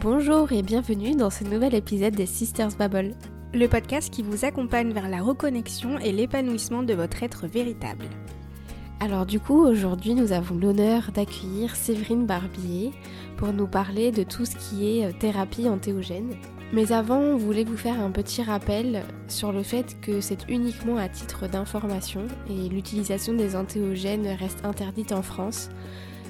Bonjour et bienvenue dans ce nouvel épisode des Sisters Babble. Le podcast qui vous accompagne vers la reconnexion et l'épanouissement de votre être véritable. Alors du coup, aujourd'hui, nous avons l'honneur d'accueillir Séverine Barbier pour nous parler de tout ce qui est euh, thérapie antéogène. Mais avant, on voulait vous faire un petit rappel sur le fait que c'est uniquement à titre d'information et l'utilisation des antéogènes reste interdite en France.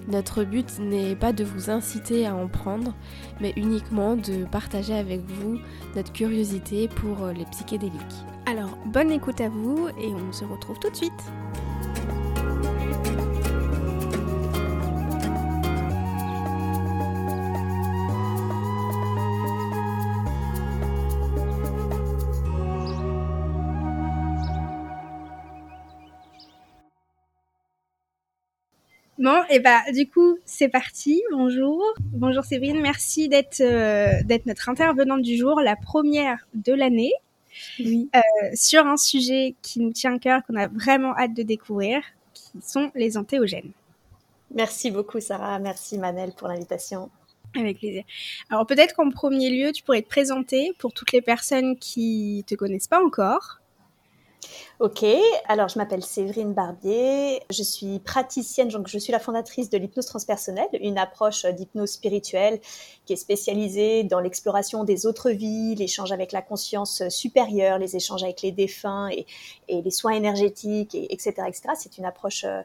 Notre but n'est pas de vous inciter à en prendre, mais uniquement de partager avec vous notre curiosité pour les psychédéliques. Alors, bonne écoute à vous et on se retrouve tout de suite. Bon, et bah du coup, c'est parti. Bonjour. Bonjour Séverine, merci d'être euh, d'être notre intervenante du jour, la première de l'année. Oui. Euh, sur un sujet qui nous tient à cœur, qu'on a vraiment hâte de découvrir, qui sont les antéogènes. Merci beaucoup Sarah, merci Manel pour l'invitation. Avec plaisir. Alors peut-être qu'en premier lieu, tu pourrais te présenter pour toutes les personnes qui te connaissent pas encore. Ok, alors je m'appelle Séverine Barbier, je suis praticienne, donc je suis la fondatrice de l'hypnose transpersonnelle, une approche d'hypnose spirituelle qui est spécialisée dans l'exploration des autres vies, l'échange avec la conscience supérieure, les échanges avec les défunts et, les soins énergétiques, et, etc., etc. C'est une approche euh, euh,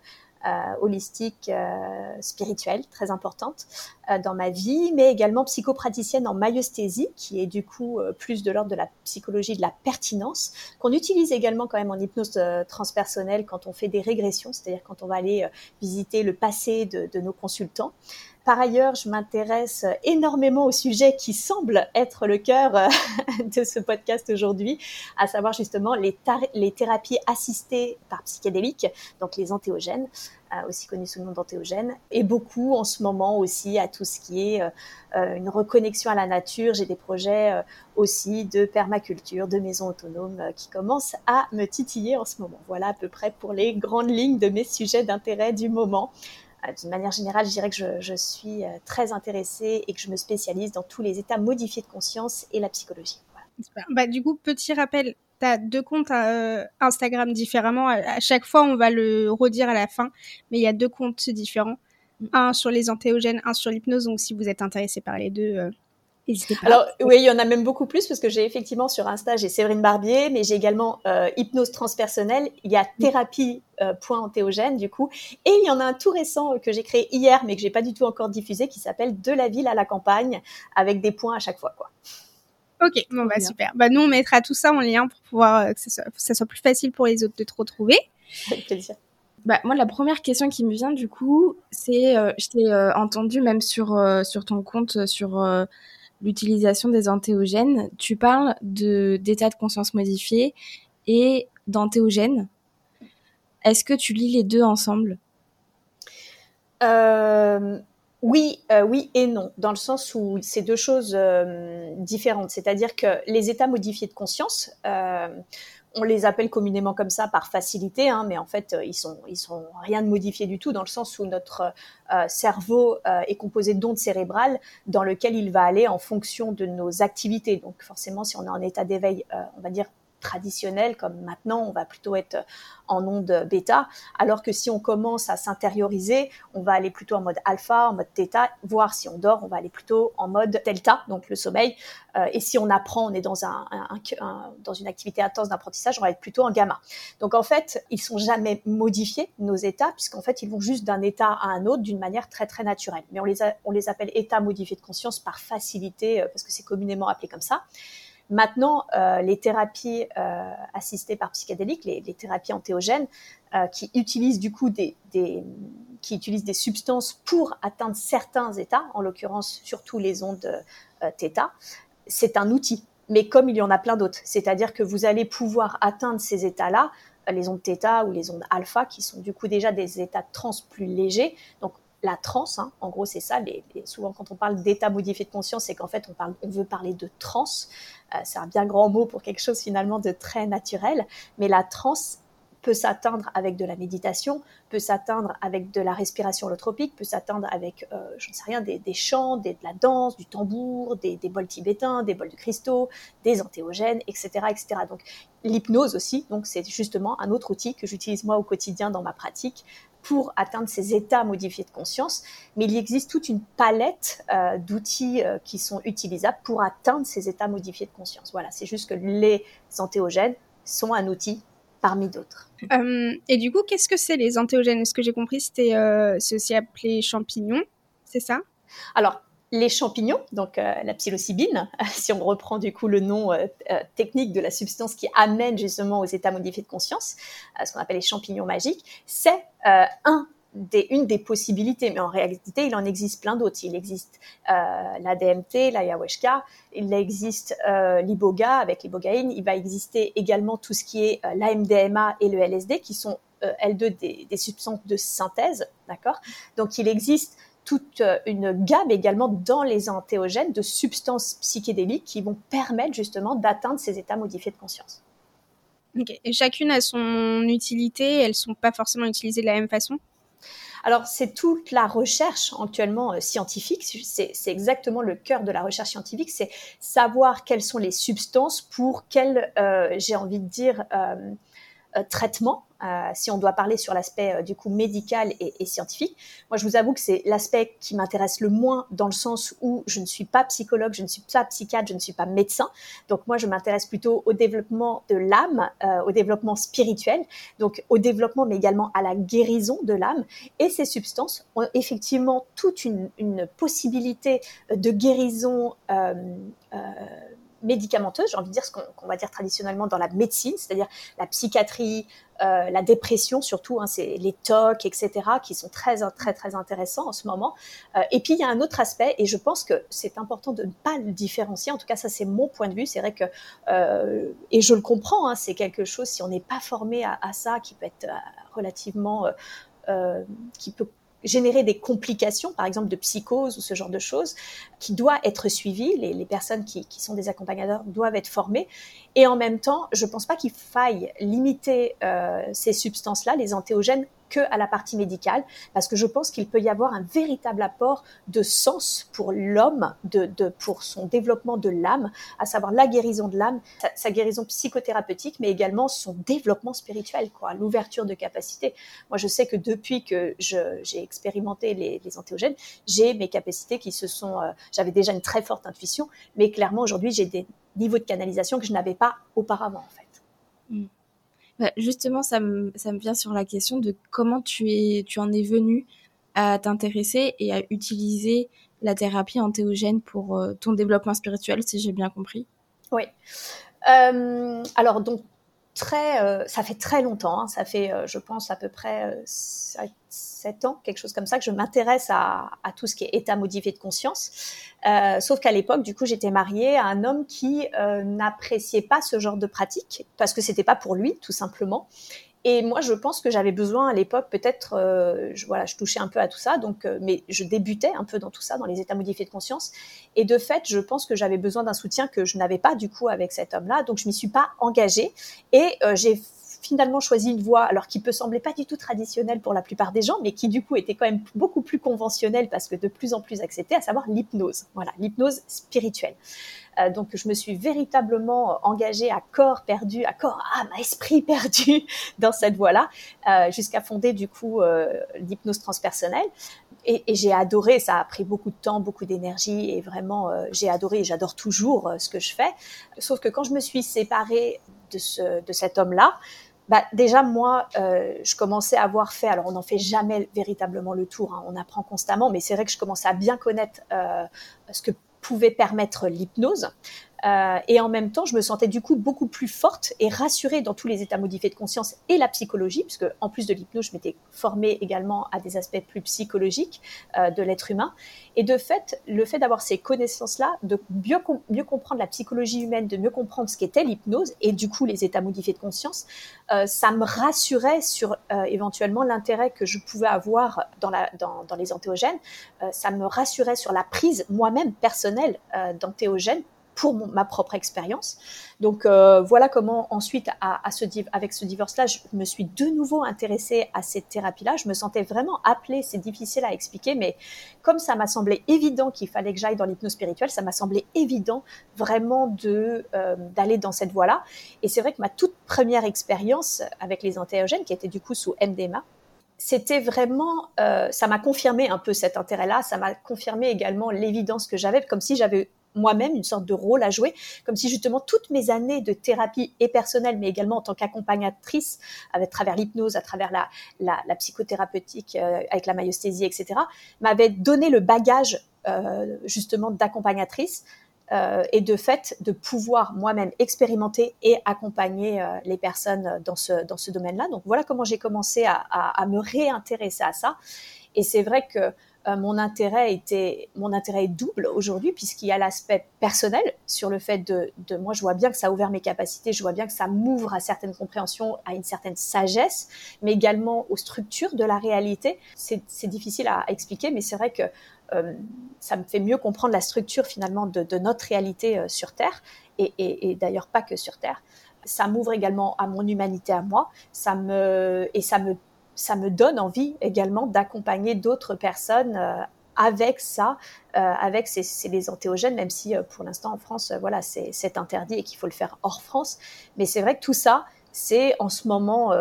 holistique, euh, spirituelle, très importante euh, dans ma vie, mais également psychopraticienne en myosthésie, qui est du coup plus de l'ordre de la psychologie de la pertinence, qu'on utilise également quand même en hypnose transpersonnelle quand on fait des régressions, c'est-à-dire quand on va aller visiter le passé de, de nos consultants. Par ailleurs, je m'intéresse énormément au sujet qui semble être le cœur euh, de ce podcast aujourd'hui, à savoir justement les, thérapies assistées par psychédéliques, donc les antéogènes, euh, aussi connus sous le nom d'antéogènes, et beaucoup en ce moment aussi à tout ce qui est euh, une reconnexion à la nature. J'ai des projets aussi de permaculture, de maisons autonomes qui commencent à me titiller en ce moment. Voilà à peu près pour les grandes lignes de mes sujets d'intérêt du moment. Euh, d'une manière générale, je dirais que je, suis euh, très intéressée et que je me spécialise dans tous les états modifiés de conscience et la psychologie. Bah, du coup, petit rappel, tu as deux comptes euh, Instagram différemment. À, chaque fois, on va le redire à la fin, mais il y a deux comptes différents. Mm. Un sur les antéogènes, un sur l'hypnose. Donc, si vous êtes intéressé par les deux, alors oui, il y en a même beaucoup plus parce que j'ai effectivement sur Insta, j'ai Séverine Barbier, mais j'ai également euh, hypnose transpersonnelle. Il y a thérapie euh, point antéogène du coup, et il y en a un tout récent que j'ai créé hier, mais que j'ai pas du tout encore diffusé, qui s'appelle De la ville à la campagne, avec des points à chaque fois quoi. Ok, bon bah super. Bah nous on mettra tout ça en lien pour pouvoir euh, que ça soit, plus facile pour les autres de te retrouver. Avec plaisir. Bah, moi, la première question qui me vient, du coup, c'est, je t'ai entendu même sur, sur ton compte, sur l'utilisation des antéogènes, tu parles d'état de conscience modifié et d'antéogènes. Est-ce que tu lis les deux ensemble? Euh, Oui, euh, oui et non, dans le sens où c'est deux choses euh, différentes. C'est-à-dire que les états modifiés de conscience, on les appelle communément comme ça par facilité, hein, mais en fait, euh, ils sont, ils sont rien de modifié du tout dans le sens où notre euh, cerveau euh, est composé d'ondes cérébrales dans lequel il va aller en fonction de nos activités. Donc forcément, si on est en état d'éveil, on va dire traditionnel, comme maintenant, on va plutôt être en onde bêta, alors que si on commence à s'intérioriser, on va aller plutôt en mode alpha, en mode theta, voire si on dort, on va aller plutôt en mode delta, donc le sommeil. Euh, et si on apprend, on est dans, un, dans une activité intense d'apprentissage, on va être plutôt en gamma. Donc en fait, ils sont jamais modifiés, nos états, puisqu'en fait, ils vont juste d'un état à un autre d'une manière très très naturelle. Mais on les, on les appelle états modifiés de conscience par facilité, euh, parce que c'est communément appelé comme ça. Maintenant, euh, les thérapies euh, assistées par psychédéliques, les, thérapies antéogènes, euh, qui utilisent du coup des, qui utilisent des substances pour atteindre certains états, en l'occurrence surtout les ondes θ, c'est un outil. Mais comme il y en a plein d'autres, c'est-à-dire que vous allez pouvoir atteindre ces états-là, les ondes θ ou les ondes alpha, qui sont du coup déjà des états de trans plus légers. La transe, hein, en gros c'est ça, les, souvent quand on parle d'état modifié de conscience, c'est qu'en fait on, veut parler de transe, euh, c'est un bien grand mot pour quelque chose finalement de très naturel, mais la transe peut s'atteindre avec de la méditation, peut s'atteindre avec de la respiration holotropique, peut s'atteindre avec, euh, je ne sais rien, des, chants, de la danse, du tambour, des, bols tibétains, des bols de cristaux, des antéogènes, etc., etc. Donc l'hypnose aussi, donc c'est justement un autre outil que j'utilise moi au quotidien dans ma pratique pour atteindre ces états modifiés de conscience, mais il existe toute une palette euh, d'outils euh, qui sont utilisables pour atteindre ces états modifiés de conscience. Voilà, c'est juste que les antéogènes sont un outil parmi d'autres. Euh, et du coup, qu'est-ce que c'est les antéogènes? Ce que j'ai compris, c'était aussi appelé champignons, c'est ça? Alors, les champignons, donc la psilocybine, si on reprend du coup le nom technique de la substance qui amène justement aux états modifiés de conscience, ce qu'on appelle les champignons magiques, c'est euh, une des possibilités, mais en réalité, il en existe plein d'autres. Il existe euh, la DMT, l'ayahuasca, il existe euh, l'iboga. Avec l'ibogaïne, il va exister également tout ce qui est euh, l'AMDMA et le LSD, qui sont L2 des, des, substances de synthèse, d'accord? Donc, il existe toute une gamme également dans les antéogènes de substances psychédéliques qui vont permettre justement d'atteindre ces états modifiés de conscience. Et chacune a son utilité, elles sont pas forcément utilisées de la même façon? Alors, c'est toute la recherche actuellement euh, scientifique, c'est exactement le cœur de la recherche scientifique, c'est savoir quelles sont les substances pour quel, euh, j'ai envie de dire, euh, euh traitement euh, si on doit parler sur l'aspect euh, du coup médical et, scientifique. Moi, je vous avoue que c'est l'aspect qui m'intéresse le moins dans le sens où je ne suis pas psychologue, je ne suis pas psychiatre, je ne suis pas médecin. Donc moi, je m'intéresse plutôt au développement de l'âme, euh, au développement spirituel, donc au développement, mais également à la guérison de l'âme. Et ces substances ont effectivement toute une, possibilité de guérison. Euh, médicamenteuse, j'ai envie de dire ce qu'on va dire traditionnellement dans la médecine, c'est-à-dire la psychiatrie, euh, la dépression surtout, hein, c'est les TOC, etc., qui sont très très très intéressants en ce moment. Euh, et puis il y a un autre aspect, et je pense que c'est important de ne pas le différencier. En tout cas, ça c'est mon point de vue. C'est vrai que euh, et je le comprends, hein, c'est quelque chose si on n'est pas formé à, à, ça, qui peut être relativement qui peut générer des complications, par exemple de psychose ou ce genre de choses, qui doit être suivi. Les, personnes qui, qui, sont des accompagnateurs doivent être formées. Et en même temps, je ne pense pas qu'il faille limiter euh, ces substances-là, les antéogènes, que à la partie médicale, parce que je pense qu'il peut y avoir un véritable apport de sens pour l'homme, de, pour son développement de l'âme, à savoir la guérison de l'âme, sa, guérison psychothérapeutique, mais également son développement spirituel, quoi, l'ouverture de capacités. Moi, je sais que depuis que j'ai expérimenté les, les antéogènes, j'ai mes capacités qui se sont, euh, j'avais déjà une très forte intuition, mais clairement aujourd'hui j'ai des niveaux de canalisation que je n'avais pas auparavant en fait. Mm. Bah, justement, ça me, ça me vient sur la question de comment tu, es, tu en es venu à t'intéresser et à utiliser la thérapie antéogène pour euh, ton développement spirituel, si j'ai bien compris. Oui. Euh, alors, donc, très, euh, ça fait très longtemps, hein. ça fait, je pense, à peu près 7 ans, quelque chose comme ça, que je m'intéresse à, à, tout ce qui est état modifié de conscience. Euh, sauf qu'à l'époque, du coup, j'étais mariée à un homme qui euh, n'appréciait pas ce genre de pratique parce que c'était pas pour lui, tout simplement. Et moi, je pense que j'avais besoin à l'époque, peut-être, euh, je, voilà, je touchais un peu à tout ça, donc, euh, mais je débutais un peu dans tout ça, dans les états modifiés de conscience. Et de fait, je pense que j'avais besoin d'un soutien que je n'avais pas du coup avec cet homme-là, donc je m'y suis pas engagée. Et euh, j'ai finalement choisi une voie, alors qui peut sembler pas du tout traditionnelle pour la plupart des gens, mais qui du coup était quand même beaucoup plus conventionnelle parce que de plus en plus acceptée, à savoir l'hypnose. Voilà, l'hypnose spirituelle. Euh, donc je me suis véritablement engagée à corps perdu, à corps, âme, à esprit perdu dans cette voie-là, euh, jusqu'à fonder du coup euh, l'hypnose transpersonnelle. Et, j'ai adoré, ça a pris beaucoup de temps, beaucoup d'énergie, et vraiment j'ai adoré, j'adore toujours ce que je fais. Sauf que quand je me suis séparée de, ce, de cet homme-là, bah, déjà moi, je commençais à avoir fait. Alors on n'en fait jamais véritablement le tour. Hein, on apprend constamment, mais c'est vrai que je commençais à bien connaître ce que pouvait permettre l'hypnose. Euh, et en même temps, je me sentais du coup beaucoup plus forte et rassurée dans tous les états modifiés de conscience et la psychologie, puisque en plus de l'hypnose, je m'étais formée également à des aspects plus psychologiques euh, de l'être humain. Et de fait, le fait d'avoir ces connaissances-là, de mieux, comprendre la psychologie humaine, de mieux comprendre ce qu'était l'hypnose et du coup les états modifiés de conscience, euh, ça me rassurait sur éventuellement l'intérêt que je pouvais avoir dans, dans, les antéogènes. Ça me rassurait sur la prise moi-même personnelle d'antéogènes pour ma propre expérience. Donc euh, voilà comment ensuite, à, ce, avec ce divorce-là, je me suis de nouveau intéressée à cette thérapie-là. Je me sentais vraiment appelée, c'est difficile à expliquer, mais comme ça m'a semblé évident qu'il fallait que j'aille dans l'hypnose spirituelle, ça m'a semblé évident vraiment de euh, d'aller dans cette voie-là. Et c'est vrai que ma toute première expérience avec les antéogènes, qui était du coup sous MDMA, c'était vraiment, euh, ça m'a confirmé un peu cet intérêt-là, ça m'a confirmé également l'évidence que j'avais, comme si j'avais moi-même une sorte de rôle à jouer, comme si justement toutes mes années de thérapie et personnelle, mais également en tant qu'accompagnatrice, à travers l'hypnose, à travers la, psychothérapeutique, euh, avec la myosthésie, etc., m'avaient donné le bagage euh, justement d'accompagnatrice euh, et de fait de pouvoir moi-même expérimenter et accompagner les personnes dans ce, dans ce domaine-là. Donc voilà comment j'ai commencé à, me réintéresser à ça. Et c'est vrai que euh, mon intérêt était, mon intérêt est double aujourd'hui puisqu'il y a l'aspect personnel sur le fait de, de, moi je vois bien que ça a ouvert mes capacités, je vois bien que ça m'ouvre à certaines compréhensions, à une certaine sagesse, mais également aux structures de la réalité. C'est difficile à expliquer, mais c'est vrai que euh, ça me fait mieux comprendre la structure finalement de, de notre réalité euh, sur Terre et, et, et d'ailleurs pas que sur Terre. Ça m'ouvre également à mon humanité à moi, ça me et ça me ça me donne envie également d'accompagner d'autres personnes euh, avec ça, euh, avec ces, ces, les antéogènes, même si euh, pour l'instant en France, voilà, c'est interdit et qu'il faut le faire hors France. Mais c'est vrai que tout ça, c'est en ce moment,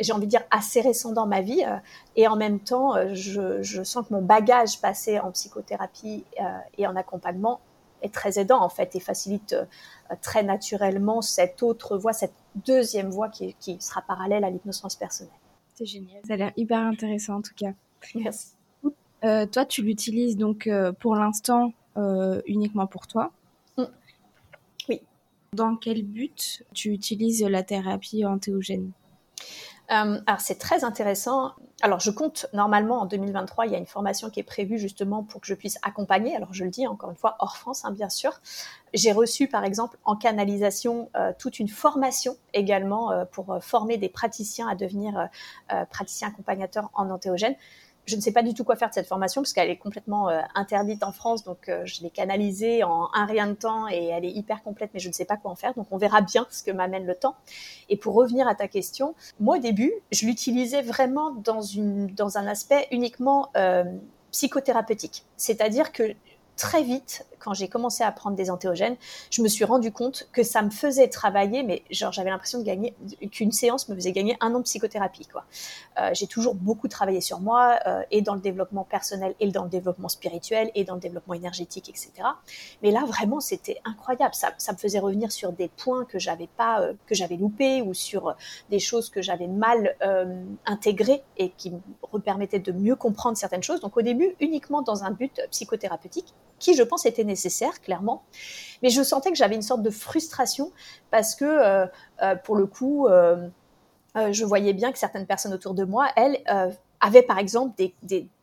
j'ai envie de dire, assez récent dans ma vie. et en même temps, je, je, sens que mon bagage passé en psychothérapie et en accompagnement est très aidant en fait et facilite très naturellement cette autre voie, cette deuxième voie qui, qui sera parallèle à l'hypnose transpersonnelle. C'est génial. Ça a l'air hyper intéressant en tout cas. Merci. Euh, toi, tu l'utilises donc euh, pour l'instant euh, uniquement pour toi. Mm. Oui. Dans quel but tu utilises la thérapie antéogène euh, alors c'est très intéressant. Alors je compte normalement en 2023, il y a une formation qui est prévue justement pour que je puisse accompagner. Alors je le dis encore une fois hors France, hein, bien sûr. J'ai reçu par exemple en canalisation euh, toute une formation également euh, pour former des praticiens à devenir praticiens accompagnateurs en antéogène je ne sais pas du tout quoi faire de cette formation parce qu'elle est complètement euh, interdite en France, donc euh, je l'ai canalisée en un rien de temps et elle est hyper complète, mais je ne sais pas quoi en faire. Donc on verra bien ce que m'amène le temps. Et pour revenir à ta question, moi au début, je l'utilisais vraiment dans une dans un aspect uniquement euh, psychothérapeutique, c'est-à-dire que très vite, quand j'ai commencé à prendre des antéogènes, je me suis rendu compte que ça me faisait travailler, mais genre j'avais l'impression de gagner qu'une séance me faisait gagner un an de psychothérapie. Quoi. Euh, j'ai toujours beaucoup travaillé sur moi euh, et dans le développement personnel et dans le développement spirituel et dans le développement énergétique, etc. Mais là vraiment c'était incroyable. Ça, me faisait revenir sur des points que j'avais pas, euh, que j'avais loupés ou sur des choses que j'avais mal intégrées et qui me permettaient de mieux comprendre certaines choses. Donc au début uniquement dans un but psychothérapeutique qui je pense était nécessaire, clairement. Mais je sentais que j'avais une sorte de frustration parce que, euh, euh, pour le coup, euh, je voyais bien que certaines personnes autour de moi, elles, avaient par exemple des,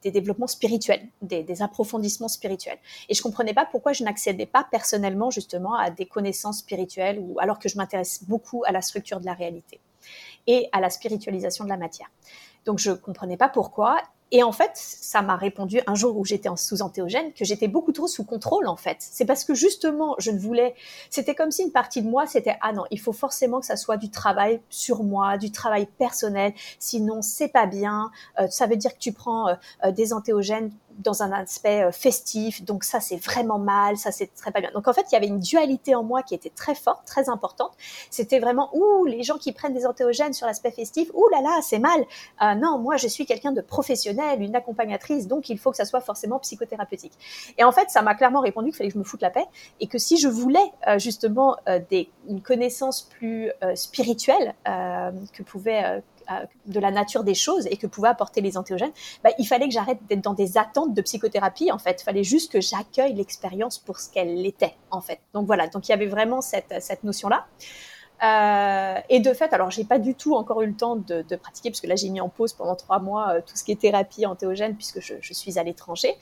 développements spirituels, des, des, approfondissements spirituels. Et je comprenais pas pourquoi je n'accédais pas personnellement justement à des connaissances spirituelles, ou alors que je m'intéresse beaucoup à la structure de la réalité et à la spiritualisation de la matière. Donc je comprenais pas pourquoi. Et en fait, ça m'a répondu un jour où j'étais sous antéogène que j'étais beaucoup trop sous contrôle en fait. C'est parce que justement, je ne voulais. C'était comme si une partie de moi c'était ah non, il faut forcément que ça soit du travail sur moi, du travail personnel. Sinon, c'est pas bien. Euh, ça veut dire que tu prends euh, euh, des antéogènes dans un aspect euh, festif, donc ça c'est vraiment mal, ça c'est très pas bien. Donc en fait il y avait une dualité en moi qui était très forte, très importante. C'était vraiment ouh les gens qui prennent des antéogènes sur l'aspect festif, ouh là là c'est mal. Euh, non moi je suis quelqu'un de professionnel, une accompagnatrice, donc il faut que ça soit forcément psychothérapeutique. Et en fait ça m'a clairement répondu qu'il fallait que je me foute la paix et que si je voulais euh, justement des, une connaissance plus spirituelle que pouvait de la nature des choses et que pouvaient apporter les antéogènes, bah, il fallait que j'arrête d'être dans des attentes de psychothérapie. En fait, il fallait juste que j'accueille l'expérience pour ce qu'elle était. En fait, donc voilà. Donc il y avait vraiment cette, cette notion là. Euh, et de fait, alors j'ai pas du tout encore eu le temps de, de pratiquer parce que là j'ai mis en pause pendant trois mois euh, tout ce qui est thérapie antéogène puisque je, je suis à l'étranger.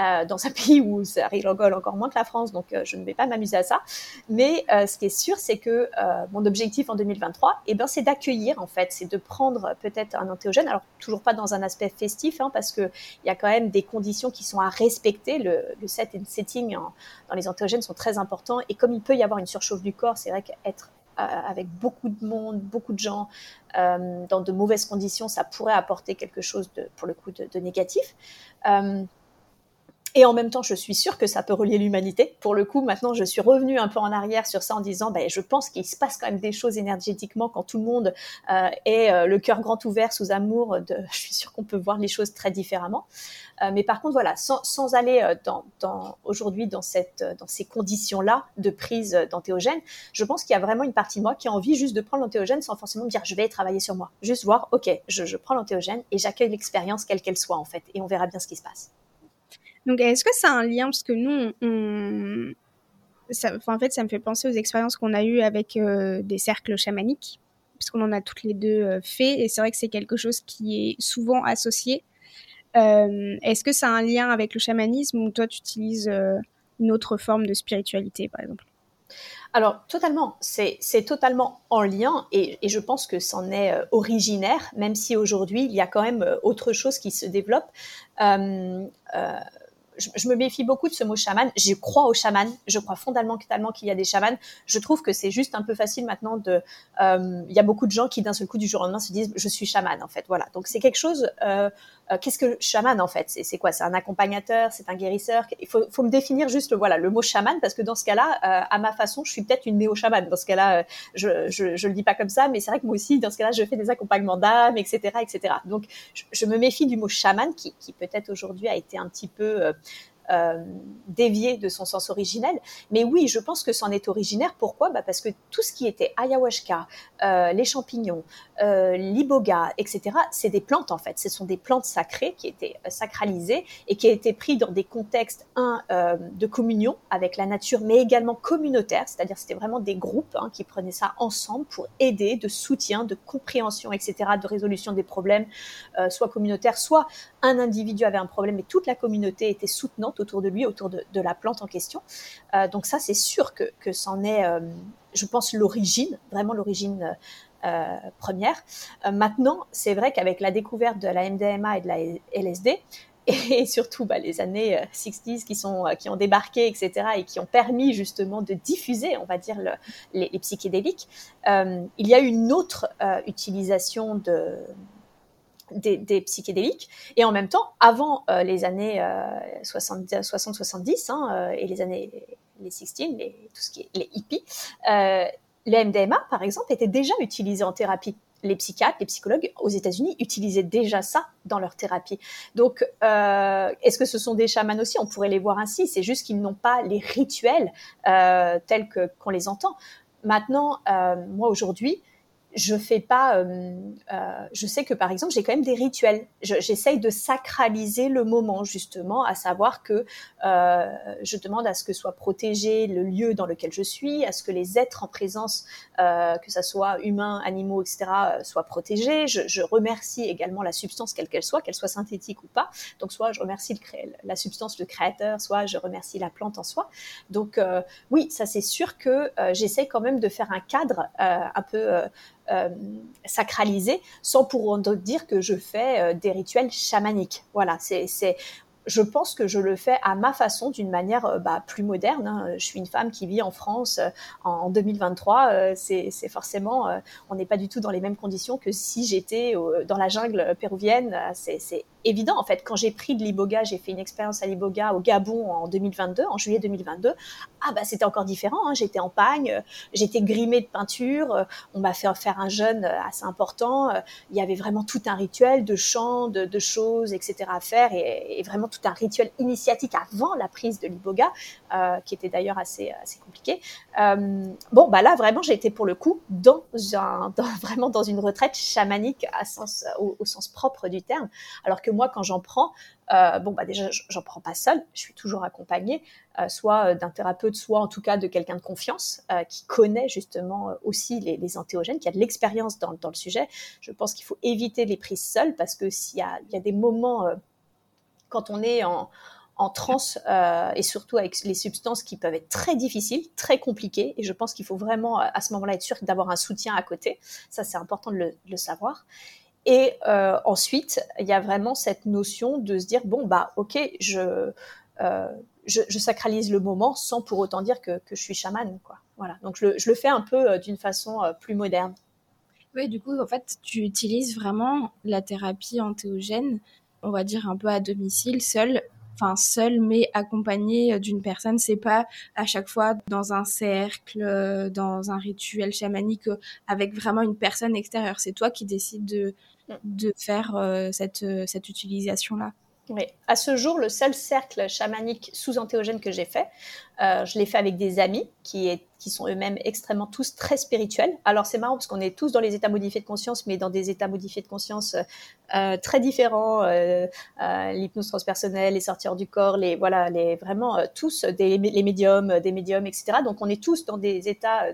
Euh, dans un pays où ça rigole encore moins que la France, donc euh, je ne vais pas m'amuser à ça. Mais euh, ce qui est sûr, c'est que mon objectif en 2023, eh ben, c'est d'accueillir en fait, c'est de prendre peut-être un antéogène, alors toujours pas dans un aspect festif, hein, parce que il y a quand même des conditions qui sont à respecter. Le, le set and setting dans les antéogènes sont très importants, et comme il peut y avoir une surchauffe du corps, c'est vrai qu'être avec beaucoup de monde, beaucoup de gens, euh, dans de mauvaises conditions, ça pourrait apporter quelque chose de, pour le coup, de, de négatif. Euh, et en même temps, je suis sûre que ça peut relier l'humanité. Pour le coup, maintenant, je suis revenue un peu en arrière sur ça en disant, ben, je pense qu'il se passe quand même des choses énergétiquement quand tout le monde euh, est euh, le cœur grand ouvert sous amour. De, je suis sûre qu'on peut voir les choses très différemment. Euh, mais par contre, voilà, sans, sans aller euh, dans, dans aujourd'hui dans cette, dans ces conditions-là de prise d'antéogène, je pense qu'il y a vraiment une partie de moi qui a envie juste de prendre l'antéogène sans forcément me dire, je vais travailler sur moi. Juste voir, ok, je, je prends l'antéogène et j'accueille l'expérience quelle qu'elle soit en fait, et on verra bien ce qui se passe. Donc, est-ce que ça a un lien? Parce que nous, en fait, ça me fait penser aux expériences qu'on a eues avec euh, des cercles chamaniques, puisqu'on en a toutes les deux euh, fait, et c'est vrai que c'est quelque chose qui est souvent associé. Euh, est-ce que ça a un lien avec le chamanisme ou toi, tu utilises une autre forme de spiritualité, par exemple? Alors, totalement, c'est totalement en lien et, je pense que c'en est originaire, même si aujourd'hui, il y a quand même autre chose qui se développe. Je, me méfie beaucoup de ce mot chaman. Je crois aux chamans. Je crois fondamentalement qu'il y a des chamans. Je trouve que c'est juste un peu facile maintenant de. Euh, il y a beaucoup de gens qui d'un seul coup du jour au lendemain se disent je suis chaman en fait. Voilà. Donc c'est quelque chose. Euh, euh, Qu'est-ce que le chaman en fait? C'est quoi? C'est un accompagnateur? C'est un guérisseur? Il faut, faut, me définir juste voilà le mot chaman parce que dans ce cas-là, euh, à ma façon, je suis peut-être une néo chaman. Dans ce cas-là, euh, je, je, je le dis pas comme ça, mais c'est vrai que moi aussi, dans ce cas-là, je fais des accompagnements d'âme, etc., etc. Donc je, je, me méfie du mot chaman qui, qui peut-être aujourd'hui a été un petit peu euh, dévié de son sens originel. Mais oui, je pense que c'en est originaire. Pourquoi? Bah Parce que tout ce qui était ayahuasca, euh, les champignons, euh, l'iboga, etc., c'est des plantes en fait. Ce sont des plantes sacrées qui étaient euh, sacralisées et qui étaient prises dans des contextes, un, euh, de communion avec la nature, mais également communautaire, c'est-à-dire c'était vraiment des groupes hein, qui prenaient ça ensemble pour aider, de soutien, de compréhension, etc., de résolution des problèmes, euh, soit communautaire, soit un individu avait un problème et toute la communauté était soutenante autour de lui, autour de, la plante en question. Euh, donc ça, c'est sûr que, c'en est, euh, je pense, l'origine, vraiment l'origine euh, première. Maintenant, c'est vrai qu'avec la découverte de la MDMA et de la LSD, et surtout bah, les années 60s qui sont qui ont débarqué etc et qui ont permis justement de diffuser on va dire le, les, psychédéliques il y a une autre utilisation de des, psychédéliques. Et en même temps, avant euh, les années euh, 60-70 hein, euh, et les années les 16, les, tout ce qui est les hippies, euh, le MDMA, par exemple, était déjà utilisé en thérapie. Les psychiatres, les psychologues aux États-Unis utilisaient déjà ça dans leur thérapie. Donc, euh, est-ce que ce sont des chamans aussi? On pourrait les voir ainsi. C'est juste qu'ils n'ont pas les rituels euh, tels que qu'on les entend. Maintenant, moi aujourd'hui, je fais pas. Euh, euh, je sais que par exemple, j'ai quand même des rituels. J'essaye de sacraliser le moment justement, à savoir que euh, je demande à ce que soit protégé le lieu dans lequel je suis, à ce que les êtres en présence, euh, que ça soit humains, animaux, etc., euh, soient protégés. Je, je, remercie également la substance quelle qu'elle soit, qu'elle soit synthétique ou pas. Donc soit je remercie le, la substance, le créateur, soit je remercie la plante en soi. Donc euh, oui, ça c'est sûr que j'essaie quand même de faire un cadre un peu euh, sacralisé, sans pour dire que je fais euh, des rituels chamaniques. Voilà, c'est je pense que je le fais à ma façon, d'une manière euh, bah, plus moderne. Hein. Je suis une femme qui vit en France euh, en 2023. Euh, c'est forcément, on n'est pas du tout dans les mêmes conditions que si j'étais dans la jungle péruvienne. C'est évident en fait. Quand j'ai pris de l'iboga, j'ai fait une expérience à l'iboga au Gabon en 2022, en juillet 2022. Ah bah c'était encore différent. Hein. J'étais en pagne, j'étais grimée de peinture. On m'a fait faire un jeûne assez important. Il y avait vraiment tout un rituel de chants, de, choses, etc. à faire et, vraiment tout un rituel initiatique avant la prise de l'iboga, euh, qui était d'ailleurs assez assez compliqué. Euh, bon bah là vraiment été pour le coup dans un vraiment dans une retraite chamanique au, au sens propre du terme, alors que moi, quand j'en prends, euh, bon, bah déjà, j'en prends pas seule, je suis toujours accompagnée, euh, soit d'un thérapeute, soit en tout cas de quelqu'un de confiance qui connaît justement aussi les, les, antéogènes, qui a de l'expérience dans, le sujet. Je pense qu'il faut éviter les prises seules parce que s'il y a, des moments quand on est en, en transe euh, et surtout avec les substances qui peuvent être très difficiles, très compliquées. Et je pense qu'il faut vraiment à ce moment-là être sûr d'avoir un soutien à côté. Ça, c'est important de le, savoir. Et euh, ensuite, il y a vraiment cette notion de se dire bon bah ok, je, euh, je, sacralise le moment sans pour autant dire que, que je suis chamane quoi. Voilà. Donc je le, je le fais un peu d'une façon plus moderne. Oui, du coup, en fait, tu utilises vraiment la thérapie antéogène, on va dire un peu à domicile, seule, enfin seul mais accompagné euh, d'une personne c'est pas à chaque fois dans un cercle euh, dans un rituel chamanique euh, avec vraiment une personne extérieure c'est toi qui décides de. De faire cette cette utilisation là oui. À ce jour, le seul cercle chamanique sous antéogène que j'ai fait, euh, je l'ai fait avec des amis qui, est, qui sont eux-mêmes extrêmement tous très spirituels. Alors c'est marrant parce qu'on est tous dans les états modifiés de conscience, mais dans des états modifiés de conscience euh, très différents. Euh, euh, L'hypnose transpersonnelle, les sortir du corps, les voilà, les vraiment euh, tous des les médiums, des médiums, etc. Donc on est tous dans des états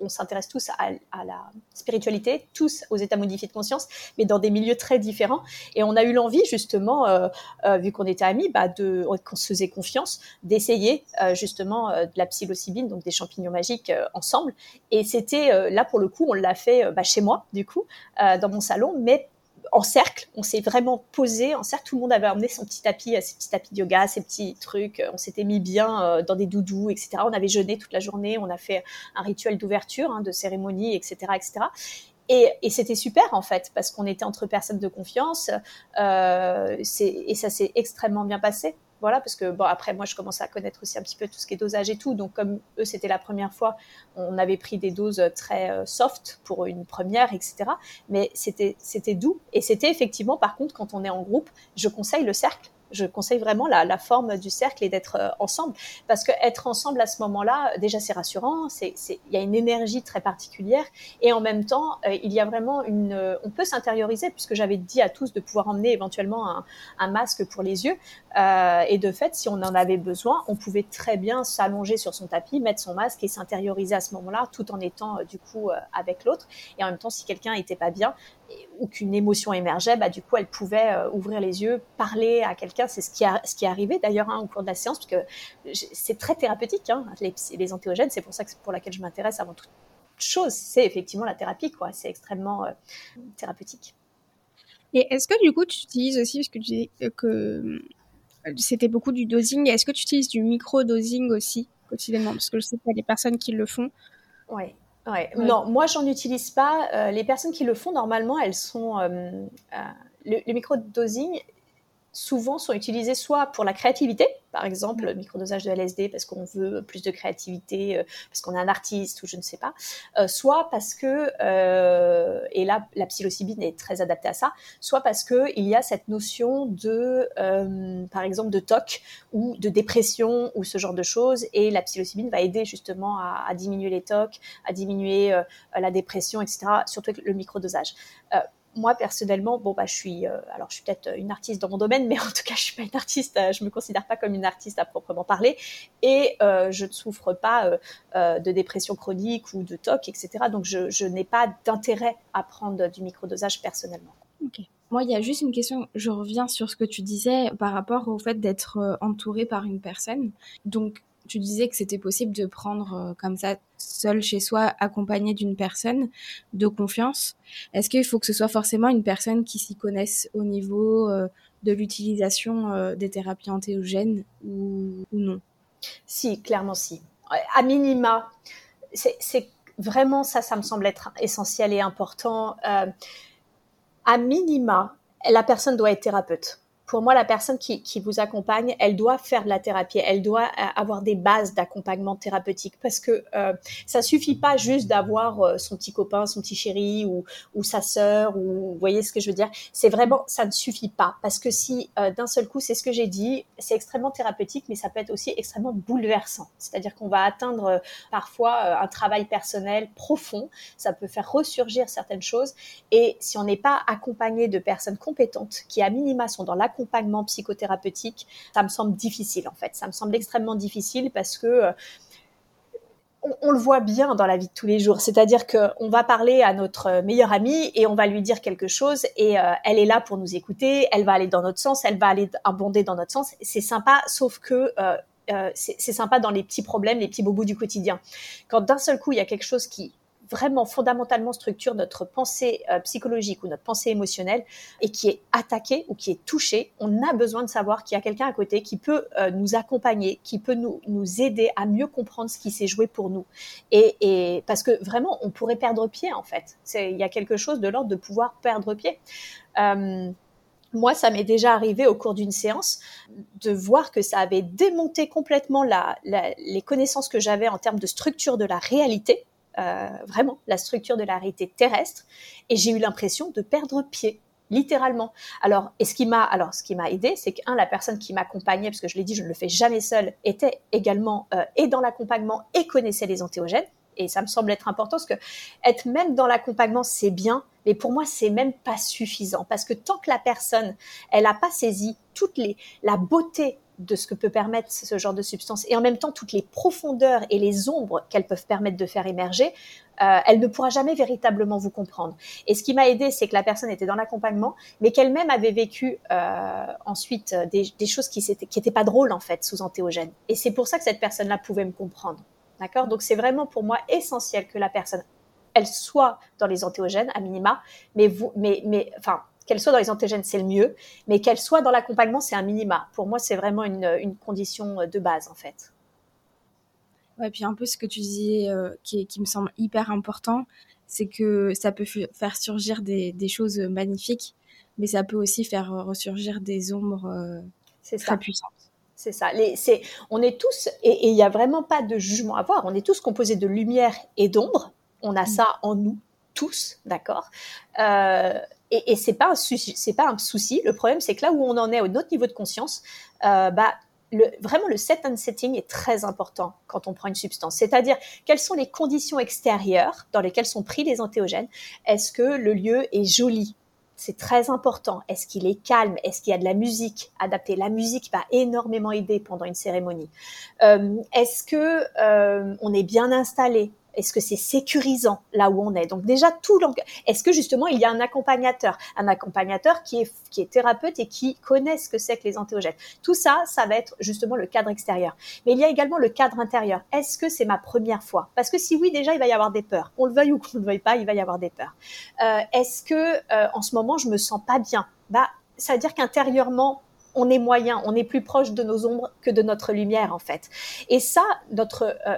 on s'intéresse tous à, la spiritualité, tous aux états modifiés de conscience, mais dans des milieux très différents. Et on a eu l'envie, justement, euh, euh, vu qu'on était amis, bah, de, qu'on se faisait confiance, d'essayer euh, justement de la psilocybine, donc des champignons magiques, ensemble. Et c'était là pour le coup, on l'a fait bah, chez moi, du coup, dans mon salon, mais en cercle. On s'est vraiment posé en cercle. Tout le monde avait emmené son petit tapis, euh, ses petits tapis de yoga, ses petits trucs. On s'était mis bien euh, dans des doudous, etc. On avait jeûné toute la journée. On a fait un rituel d'ouverture, hein, de cérémonie, etc., etc. Et, c'était super en fait parce qu'on était entre personnes de confiance euh, et ça s'est extrêmement bien passé voilà, parce que bon, après, moi, je commence à connaître aussi un petit peu tout ce qui est dosage et tout. Donc, comme eux, c'était la première fois, on avait pris des doses très euh, soft pour une première, etc. Mais c'était doux. Et c'était effectivement, par contre, quand on est en groupe, je conseille le cercle je conseille vraiment la, forme du cercle et d'être euh, ensemble. Parce que être ensemble à ce moment-là, déjà, c'est rassurant. Il y a une énergie très particulière. Et en même temps, euh, il y a vraiment une. Euh, on peut s'intérioriser, puisque j'avais dit à tous de pouvoir emmener éventuellement un, un masque pour les yeux. et de fait, si on en avait besoin, on pouvait très bien s'allonger sur son tapis, mettre son masque et s'intérioriser à ce moment-là, tout en étant du coup avec l'autre. Et en même temps, si quelqu'un n'était pas bien, ou qu'une émotion émergeait, bah, du coup, elle pouvait euh, ouvrir les yeux, parler à quelqu'un. C'est ce qui, a, ce qui est arrivé d'ailleurs hein, au cours de la séance, parce que c'est très thérapeutique, hein, les, les antéogènes. C'est pour ça que pour laquelle je m'intéresse avant toute chose. C'est effectivement la thérapie, quoi. C'est extrêmement euh, thérapeutique. Et est-ce que du coup, tu utilises aussi, parce que tu dis que euh, c'était beaucoup du dosing, est-ce que tu utilises du micro-dosing aussi quotidiennement? Parce que je sais qu'il y a des personnes qui le font. Oui. Ouais. Non, moi j'en utilise pas. Euh, les personnes qui le font normalement, elles sont euh, euh, le, le microdosing souvent sont utilisés soit pour la créativité, par exemple le microdosage de LSD parce qu'on veut plus de créativité, euh, parce qu'on est un artiste ou je ne sais pas, euh, soit parce que, euh, et là la psilocybine est très adaptée à ça, soit parce que il y a cette notion de, par exemple, de TOC ou de dépression ou ce genre de choses, et la psilocybine va aider justement à, à diminuer les TOC, à diminuer la dépression, etc., surtout avec le microdosage moi personnellement, bon bah je suis, euh, alors je suis peut-être une artiste dans mon domaine, mais en tout cas je suis pas une artiste, euh, je me considère pas comme une artiste à proprement parler, et euh, je ne souffre pas de dépression chronique ou de TOC, etc. Donc je, je n'ai pas d'intérêt à prendre du microdosage personnellement. Ok. Moi, il y a juste une question. Je reviens sur ce que tu disais par rapport au fait d'être entouré par une personne. Donc, tu disais que c'était possible de prendre euh, comme ça seul chez soi, accompagné d'une personne de confiance. Est-ce qu'il faut que ce soit forcément une personne qui s'y connaisse au niveau euh, de l'utilisation euh, des thérapies antéogènes ou, non? Si, clairement si. À minima, c'est vraiment ça, ça me semble être essentiel et important. à minima, la personne doit être thérapeute pour moi, la personne qui, vous accompagne, elle doit faire de la thérapie, elle doit euh, avoir des bases d'accompagnement thérapeutique parce que euh, ça suffit pas juste d'avoir euh, son petit copain, son petit chéri ou, sa sœur ou vous voyez ce que je veux dire? C'est vraiment, ça ne suffit pas parce que si euh, d'un seul coup, c'est ce que j'ai dit, c'est extrêmement thérapeutique, mais ça peut être aussi extrêmement bouleversant. C'est-à-dire qu'on va atteindre parfois un travail personnel profond, ça peut faire ressurgir certaines choses et si on n'est pas accompagné de personnes compétentes qui à minima sont dans l'accompagnement psychothérapeutique, ça me semble difficile en fait. Ça me semble extrêmement difficile parce que euh, on, le voit bien dans la vie de tous les jours. C'est-à-dire qu'on va parler à notre meilleure amie et on va lui dire quelque chose et euh, elle est là pour nous écouter, elle va aller dans notre sens, elle va aller abonder dans notre sens. C'est sympa, sauf que euh, c'est sympa dans les petits problèmes, les petits bobos du quotidien. Quand d'un seul coup, il y a quelque chose qui vraiment fondamentalement structure notre pensée euh, psychologique ou notre pensée émotionnelle et qui est attaqué ou qui est touché, on a besoin de savoir qu'il y a quelqu'un à côté qui peut euh, nous accompagner, qui peut nous, nous aider à mieux comprendre ce qui s'est joué pour nous. Et, parce que vraiment, on pourrait perdre pied en fait. Il y a quelque chose de l'ordre de pouvoir perdre pied. Euh, moi, ça m'est déjà arrivé au cours d'une séance de voir que ça avait démonté complètement les connaissances que j'avais en termes de structure de la réalité euh, vraiment la structure de la réalité terrestre, et j'ai eu l'impression de perdre pied littéralement. Alors, et ce qui m'a, alors ce qui m'a aidé, c'est qu'un, la personne qui m'accompagnait, parce que je l'ai dit, je ne le fais jamais seule, était également euh, et dans l'accompagnement et connaissait les antéogènes. Et ça me semble être important parce que être même dans l'accompagnement, c'est bien, mais pour moi, c'est même pas suffisant parce que tant que la personne, elle n'a pas saisi toute les, la beauté de ce que peut permettre ce genre de substance et en même temps toutes les profondeurs et les ombres qu'elles peuvent permettre de faire émerger, euh, elle ne pourra jamais véritablement vous comprendre. Et ce qui m'a aidé, c'est que la personne était dans l'accompagnement, mais qu'elle-même avait vécu euh, ensuite euh, des, des, choses qui n'étaient pas drôles en fait sous antéogène. Et c'est pour ça que cette personne-là pouvait me comprendre. D'accord? Donc c'est vraiment pour moi essentiel que la personne, elle soit dans les antéogènes à minima, mais vous, mais, mais, enfin, qu'elle soit dans les antigènes, c'est le mieux, mais qu'elle soit dans l'accompagnement, c'est un minima. Pour moi, c'est vraiment une, une, condition de base, en fait. Ouais, puis un peu ce que tu disais, euh, qui, qui, me semble hyper important, c'est que ça peut faire surgir des, des, choses magnifiques, mais ça peut aussi faire ressurgir des ombres euh, très ça. puissantes. C'est ça. Les, on est tous, et il n'y a vraiment pas de jugement à avoir, on est tous composés de lumière et d'ombre. On a mm. ça en nous tous, d'accord? Euh, et, et c'est pas un souci, c'est pas un souci. Le problème, c'est que là où on en est au notre niveau de conscience, euh, bah le, vraiment le set and setting est très important quand on prend une substance. C'est-à-dire quelles sont les conditions extérieures dans lesquelles sont pris les antéogènes? Est-ce que le lieu est joli? C'est très important. Est-ce qu'il est calme? Est-ce qu'il y a de la musique? Adaptée La musique va énormément aider pendant une cérémonie. Euh, est-ce que euh, on est bien installé? Est-ce que c'est sécurisant là où on est? Donc déjà tout est-ce que justement il y a un accompagnateur, un accompagnateur qui est qui est thérapeute et qui connaît ce que c'est que les antéogènes. Tout ça, ça va être justement le cadre extérieur. Mais il y a également le cadre intérieur. Est-ce que c'est ma première fois? Parce que si oui, déjà il va y avoir des peurs. On le veuille ou qu'on le veuille pas, il va y avoir des peurs. Euh, est-ce que euh, en ce moment je me sens pas bien? Bah ça veut dire qu'intérieurement on est moyen, on est plus proche de nos ombres que de notre lumière en fait. Et ça, notre, euh,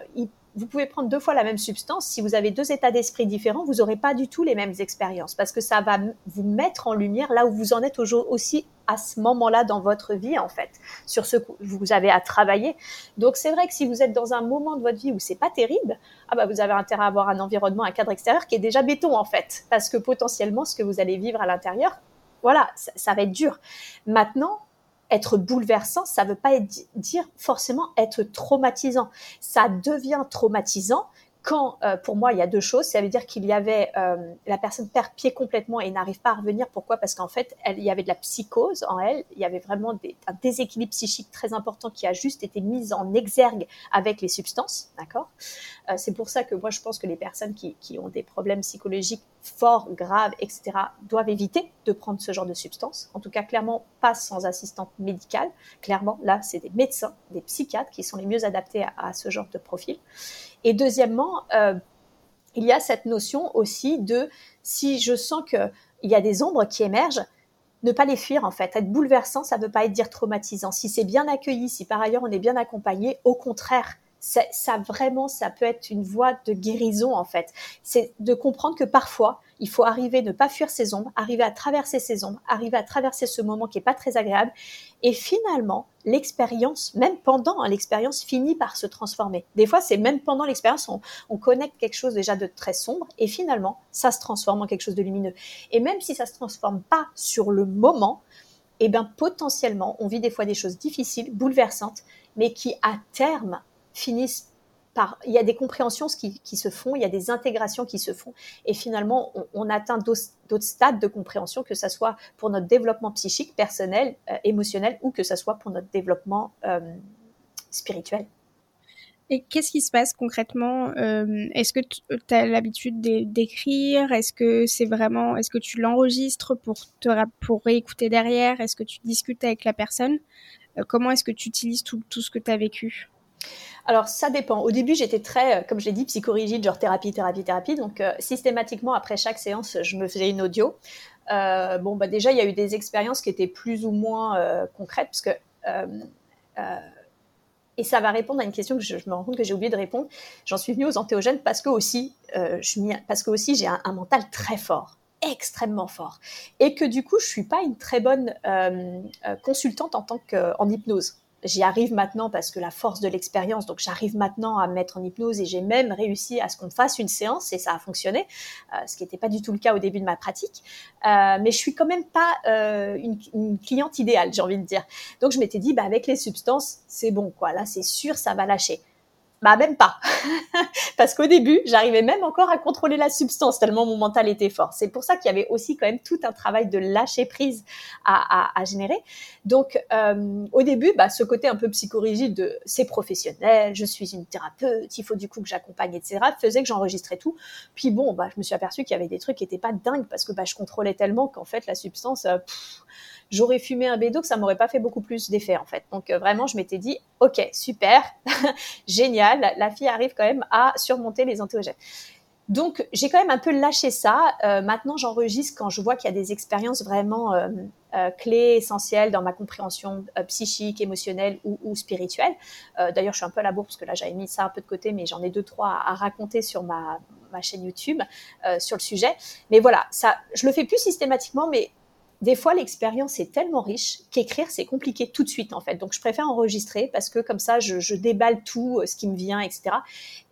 vous pouvez prendre deux fois la même substance. Si vous avez deux états d'esprit différents, vous n'aurez pas du tout les mêmes expériences parce que ça va vous mettre en lumière là où vous en êtes aussi à ce moment-là dans votre vie, en fait, sur ce que vous avez à travailler. Donc, c'est vrai que si vous êtes dans un moment de votre vie où c'est pas terrible, ah bah, vous avez intérêt à avoir un environnement, un cadre extérieur qui est déjà béton, en fait, parce que potentiellement, ce que vous allez vivre à l'intérieur, voilà, ça va être dur. Maintenant, être bouleversant, ça ne veut pas dire forcément être traumatisant. Ça devient traumatisant quand, euh, pour moi, il y a deux choses. Ça veut dire qu'il y avait euh, la personne perd pied complètement et n'arrive pas à revenir. Pourquoi? Parce qu'en fait, elle, il y avait de la psychose en elle. Il y avait vraiment des, un déséquilibre psychique très important qui a juste été mis en exergue avec les substances, d'accord? Euh, C'est pour ça que moi, je pense que les personnes qui, qui ont des problèmes psychologiques forts, graves, etc., doivent éviter de prendre ce genre de substances. En tout cas, clairement, pas sans assistante médicale. Clairement, là, c'est des médecins, des psychiatres qui sont les mieux adaptés à, à ce genre de profil. Et deuxièmement, euh, il y a cette notion aussi de si je sens qu'il y a des ombres qui émergent, ne pas les fuir en fait. Être bouleversant, ça ne veut pas être dire traumatisant. Si c'est bien accueilli, si par ailleurs on est bien accompagné, au contraire, ça, ça, vraiment, ça peut être une voie de guérison en fait. C'est de comprendre que parfois, il faut arriver, ne pas fuir ses ombres, arriver à traverser ses ombres, arriver à traverser ce moment qui est pas très agréable. Et finalement, l'expérience, même pendant hein, l'expérience, finit par se transformer. Des fois, c'est même pendant l'expérience, on, on, connecte quelque chose déjà de très sombre et finalement, ça se transforme en quelque chose de lumineux. Et même si ça se transforme pas sur le moment, eh ben potentiellement, on vit des fois des choses difficiles, bouleversantes, mais qui à terme finissent par, il y a des compréhensions qui, qui, se font, il y a des intégrations qui se font, et finalement, on, atteint d'autres stades de compréhension, que ce soit pour notre développement psychique, personnel, euh, émotionnel, ou que ce soit pour notre développement euh, spirituel. Et qu'est-ce qui se passe concrètement euh, Est-ce que tu as l'habitude d'écrire? Est-ce que c'est vraiment, est-ce que tu l'enregistres pour te pour réécouter derrière? Est-ce que tu discutes avec la personne? Comment est-ce que tu utilises tout, tout ce que tu as vécu? Alors ça dépend. Au début, j'étais très, euh, comme je l'ai dit, psychorigide, genre thérapie, thérapie, thérapie. Donc euh, systématiquement, après chaque séance, je me faisais une audio. Euh, bon, bah déjà, il y a eu des expériences qui étaient plus ou moins concrètes, parce que et ça va répondre à une question que je, me rends compte que j'ai oublié de répondre. J'en suis venue aux antéogènes parce que aussi, parce que aussi j'ai un, mental très fort, extrêmement fort, et que du coup je suis pas une très bonne consultante en tant hypnose j'y arrive maintenant parce que la force de l'expérience, donc j'arrive maintenant à me mettre en hypnose et j'ai même réussi à ce qu'on fasse une séance et ça a fonctionné, euh, ce qui n'était pas du tout le cas au début de ma pratique. Euh, mais je suis quand même pas euh, une, une, cliente idéale, j'ai envie de dire. Donc je m'étais dit, bah avec les substances, c'est bon, quoi. Là, c'est sûr, ça va lâcher. Bah même pas. Parce qu'au début, j'arrivais même encore à contrôler la substance tellement mon mental était fort. C'est pour ça qu'il y avait aussi quand même tout un travail de lâcher prise à, à, à générer. Donc euh, au début, bah, ce côté un peu psychorigide de c'est professionnel, je suis une thérapeute, il faut du coup que j'accompagne, etc. faisait que j'enregistrais tout. Puis bon, bah, je me suis aperçue qu'il y avait des trucs qui étaient pas dingues parce que bah, je contrôlais tellement qu'en fait la substance... Euh, j'aurais fumé un bédo que ça m'aurait pas fait beaucoup plus d'effet en fait. Donc euh, vraiment, je m'étais dit, ok, super, génial, la, fille arrive quand même à surmonter les antéogènes. Donc j'ai quand même un peu lâché ça. Euh, maintenant, j'enregistre quand je vois qu'il y a des expériences vraiment euh, clés, essentielles dans ma compréhension psychique, émotionnelle ou, spirituelle. D'ailleurs, je suis un peu à la bourre parce que là, j'avais mis ça un peu de côté, mais j'en ai deux trois à, à, raconter sur ma, ma chaîne YouTube sur le sujet. Mais voilà, ça, je le fais plus systématiquement, mais des fois, l'expérience est tellement riche qu'écrire, c'est compliqué tout de suite, en fait. Donc, je préfère enregistrer parce que comme ça, je, je déballe tout, euh, ce qui me vient, etc.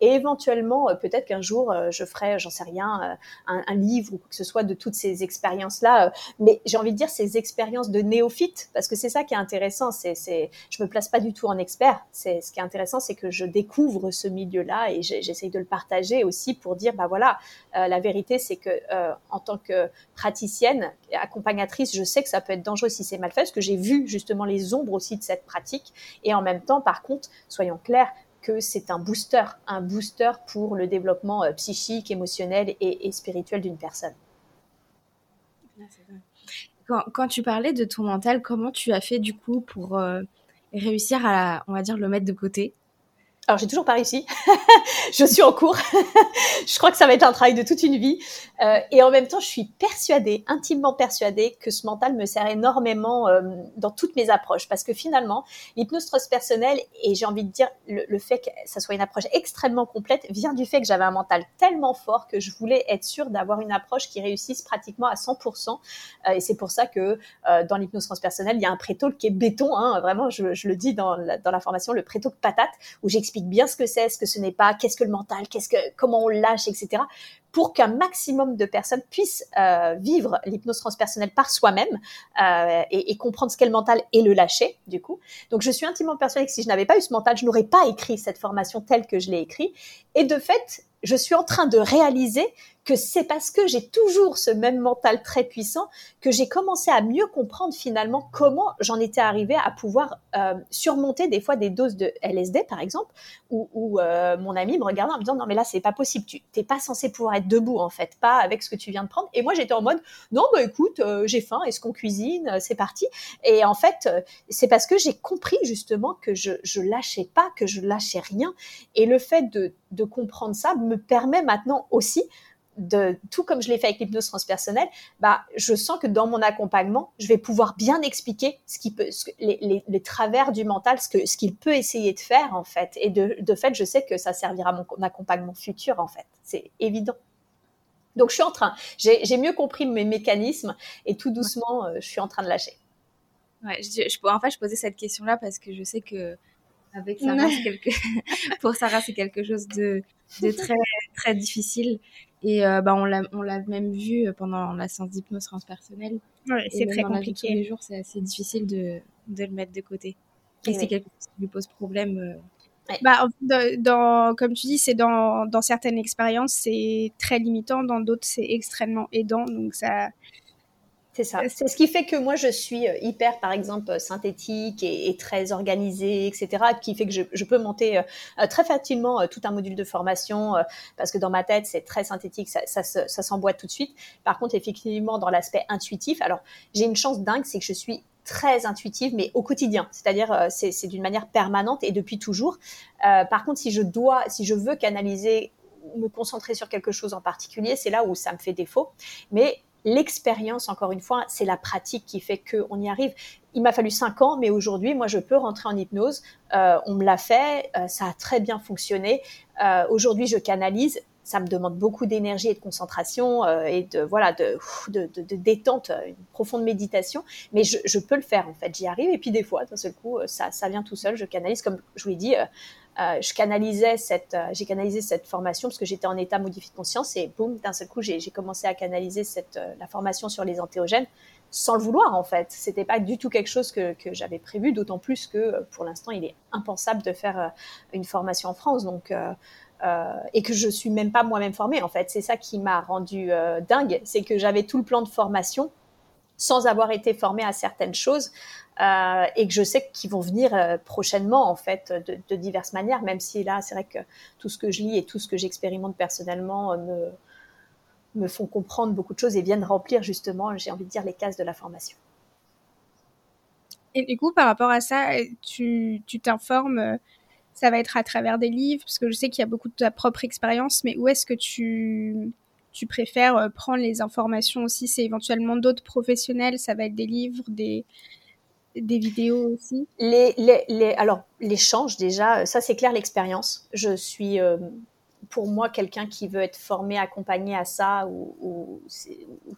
Et éventuellement, euh, peut-être qu'un jour, euh, je ferai, j'en sais rien, un, un, livre ou quoi que ce soit de toutes ces expériences-là. Mais j'ai envie de dire ces expériences de néophyte parce que c'est ça qui est intéressant. C'est, c'est, je me place pas du tout en expert. C'est, ce qui est intéressant, c'est que je découvre ce milieu-là et j'essaye de le partager aussi pour dire, bah voilà, la vérité, c'est que euh, en tant que praticienne, accompagnatrice, je sais que ça peut être dangereux si c'est mal fait, parce que j'ai vu justement les ombres aussi de cette pratique. Et en même temps, par contre, soyons clairs, que c'est un booster, un booster pour le développement euh, psychique, émotionnel et, spirituel d'une personne. Quand, quand, tu parlais de ton mental, comment tu as fait du coup pour euh, réussir à, on va dire, le mettre de côté? Alors j'ai toujours pas réussi. je suis en cours. je crois que ça va être un travail de toute une vie. Euh, et en même temps, je suis persuadée, intimement persuadée, que ce mental me sert énormément euh, dans toutes mes approches, parce que finalement, l'hypnose transpersonnelle et j'ai envie de dire le, fait que ça soit une approche extrêmement complète vient du fait que j'avais un mental tellement fort que je voulais être sûre d'avoir une approche qui réussisse pratiquement à 100%. Euh, et c'est pour ça que dans l'hypnose transpersonnelle, il y a un pré-talk qui est béton. Hein, vraiment, je, le dis dans la, dans la formation, le pré-talk patate, où j'explique bien ce que c'est, ce que ce n'est pas, qu'est-ce que le mental, qu'est-ce que, comment on lâche, etc. Pour qu'un maximum de personnes puissent euh, vivre l'hypnose transpersonnelle par soi-même euh, et, et, comprendre ce qu'est le mental et le lâcher, du coup. Donc, je suis intimement persuadée que si je n'avais pas eu ce mental, je n'aurais pas écrit cette formation telle que je l'ai écrite. Et de fait, je suis en train de réaliser que c'est parce que j'ai toujours ce même mental très puissant que j'ai commencé à mieux comprendre finalement comment j'en étais arrivée à pouvoir euh, surmonter des fois des doses de LSD par exemple, où, euh, mon ami me regardait en me disant non mais là c'est pas possible, tu t'es pas censé pouvoir être debout en fait, pas avec ce que tu viens de prendre. Et moi j'étais en mode non bah écoute euh, j'ai faim, est-ce qu'on cuisine, euh, c'est parti. Et en fait euh, c'est parce que j'ai compris justement que je je lâchais pas, que je lâchais rien. Et le fait de de comprendre ça me permet maintenant aussi de tout comme je l'ai fait avec l'hypnose transpersonnelle, bah, je sens que dans mon accompagnement, je vais pouvoir bien expliquer ce qui peut, les, les, travers du mental, ce que, ce qu'il peut essayer de faire en fait. Et de, de fait, je sais que ça servira à mon accompagnement futur en fait. C'est évident. Donc je suis en train, j'ai mieux compris mes mécanismes et tout doucement, euh, je suis en train de lâcher. Ouais, je, en fait, je posais cette question-là parce que je sais que avec Sarah, quelque... pour Sarah, c'est quelque chose de, de très très difficile. Et euh, bah, on l'a on l'a même vu pendant la séance d'hypnose transpersonnelle. Ouais, c'est très compliqué. tous les jours, c'est assez difficile de, de le mettre de côté. Et, c'est quelque chose qui lui pose problème. Euh, bah, dans, comme tu dis, c'est dans, dans certaines expériences, c'est très limitant, dans d'autres, c'est extrêmement aidant. Donc, ça. C'est ça. C'est ce qui fait que moi, je suis euh, hyper, par exemple, euh, synthétique et, très organisée, etc., qui fait que je, peux monter euh, très facilement tout un module de formation, parce que dans ma tête, c'est très synthétique, ça, ça, s'emboîte tout de suite. Par contre, effectivement, dans l'aspect intuitif, alors, j'ai une chance dingue, c'est que je suis très intuitive, mais au quotidien. C'est-à-dire, euh, c'est d'une manière permanente et depuis toujours. Euh, par contre, si je dois, si je veux canaliser, me concentrer sur quelque chose en particulier, c'est là où ça me fait défaut. Mais l'expérience, encore une fois, c'est la pratique qui fait qu'on y arrive. Il m'a fallu cinq ans, mais aujourd'hui, moi, je peux rentrer en hypnose. Euh, on me l'a fait, ça a très bien fonctionné. aujourd'hui, je canalise ça me demande beaucoup d'énergie et de concentration euh, et de voilà de, de, de, détente, euh, une profonde méditation. Mais je, je, peux le faire en fait, j'y arrive. Et puis des fois, d'un seul coup, euh, ça, ça vient tout seul. Je canalise, comme je vous l'ai dit, euh, je canalisais cette, j'ai canalisé cette formation parce que j'étais en état modifié de conscience et boum, d'un seul coup, j'ai commencé à canaliser cette, la formation sur les antéogènes sans le vouloir en fait. C'était pas du tout quelque chose que, que j'avais prévu, d'autant plus que pour l'instant, il est impensable de faire une formation en France. Donc euh, et que je suis même pas moi-même formée en fait. C'est ça qui m'a rendu euh, dingue, c'est que j'avais tout le plan de formation sans avoir été formée à certaines choses euh, et que je sais qu'ils vont venir euh, prochainement en fait de, diverses manières. Même si là, c'est vrai que tout ce que je lis et tout ce que j'expérimente personnellement euh, me me font comprendre beaucoup de choses et viennent remplir justement, j'ai envie de dire, les cases de la formation. Et du coup, par rapport à ça, tu t'informes ça va être à travers des livres, parce que je sais qu'il y a beaucoup de ta propre expérience, mais où est-ce que tu, tu préfères prendre les informations aussi? C'est éventuellement d'autres professionnels, ça va être des livres, des, des vidéos aussi? Les, les, les, Alors, l'échange déjà, ça c'est clair l'expérience. Je suis euh, pour moi, quelqu'un qui veut être formé, accompagné à ça ou,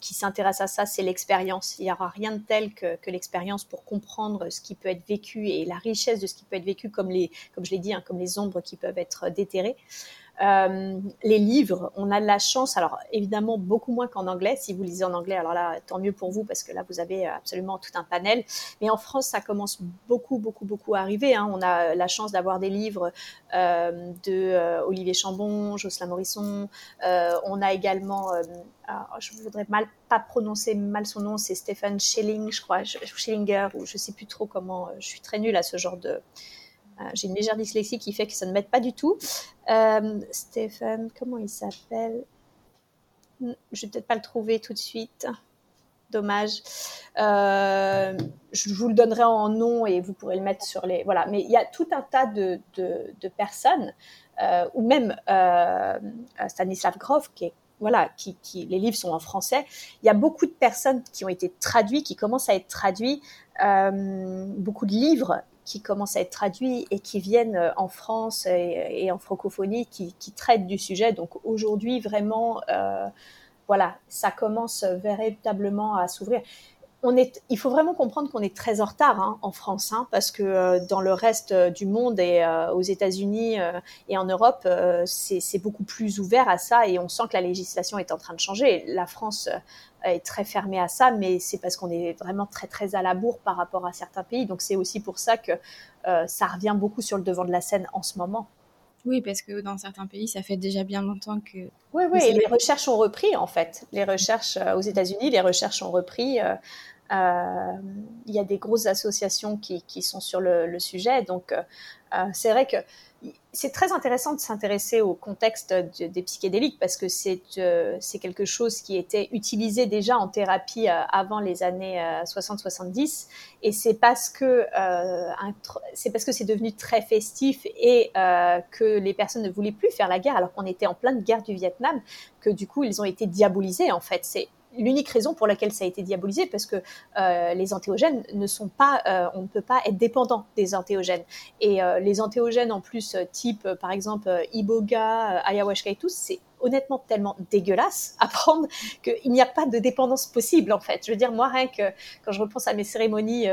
qui s'intéresse à ça, c'est l'expérience. Il n'y aura rien de tel que, l'expérience pour comprendre ce qui peut être vécu et la richesse de ce qui peut être vécu, comme, les, comme je l'ai dit, hein, comme les ombres qui peuvent être déterrées. Euh, les livres, on a de la chance, alors évidemment beaucoup moins qu'en anglais. Si vous lisez en anglais, alors là, tant mieux pour vous parce que là, vous avez absolument tout un panel. Mais en France, ça commence beaucoup, beaucoup, beaucoup à arriver. Hein. On a la chance d'avoir des livres euh, de euh, Olivier Chambon, Jocelyn Morisson. Euh, on a également, euh, je voudrais mal pas prononcer mal son nom, c'est Stephen Schelling, je crois, Schellinger, ou je sais plus trop comment. Je suis très nulle à ce genre de euh, j'ai une légère dyslexie qui fait que ça ne m'aide pas du tout. Euh, Stéphane, comment il s'appelle? Hmm, Je vais peut-être pas le trouver tout de suite. Dommage. Euh, je vous le donnerai en nom et vous pourrez le mettre sur les. Voilà. Mais il y a tout un tas de, de, personnes, ou même Stanislav Grof, qui est voilà, qui, qui, les livres sont en français. Il y a beaucoup de personnes qui ont été traduits, qui commencent à être traduits, beaucoup de livres qui commencent à être traduits et qui viennent euh, en France et, en francophonie, qui, traitent du sujet. Donc aujourd'hui, vraiment, euh, voilà, ça commence véritablement à s'ouvrir. On est, il faut vraiment comprendre qu'on est très en retard hein, en France, hein, parce que euh, dans le reste du monde et euh, aux États-Unis euh, et en Europe, c'est beaucoup plus ouvert à ça et on sent que la législation est en train de changer. La France est très fermé à ça, mais c'est parce qu'on est vraiment très très à la bourre par rapport à certains pays. Donc c'est aussi pour ça que euh, ça revient beaucoup sur le devant de la scène en ce moment. Oui, parce que dans certains pays, ça fait déjà bien longtemps que. Oui, oui, et les recherches ont repris en fait. Les recherches euh, aux États-Unis, les recherches ont repris. Euh, il y a des grosses associations qui, sont sur le, sujet. Donc, c'est vrai que c'est très intéressant de s'intéresser au contexte des psychédéliques parce que c'est euh, quelque chose qui était utilisé déjà en thérapie euh, avant les années 60-70 euh, et c'est parce que c'est parce c'est devenu très festif et que les personnes ne voulaient plus faire la guerre alors qu'on était en pleine guerre du Vietnam que du coup ils ont été diabolisés en fait l'unique raison pour laquelle ça a été diabolisé, parce que euh, les antéogènes ne sont pas, euh, on ne peut pas être dépendant des antéogènes. Et euh, les antéogènes en plus, type par exemple iboga, ayahuasca et tout, c'est honnêtement tellement dégueulasse à prendre qu'il n'y a pas de dépendance possible en fait. Je veux dire, moi rien que quand je repense à mes cérémonies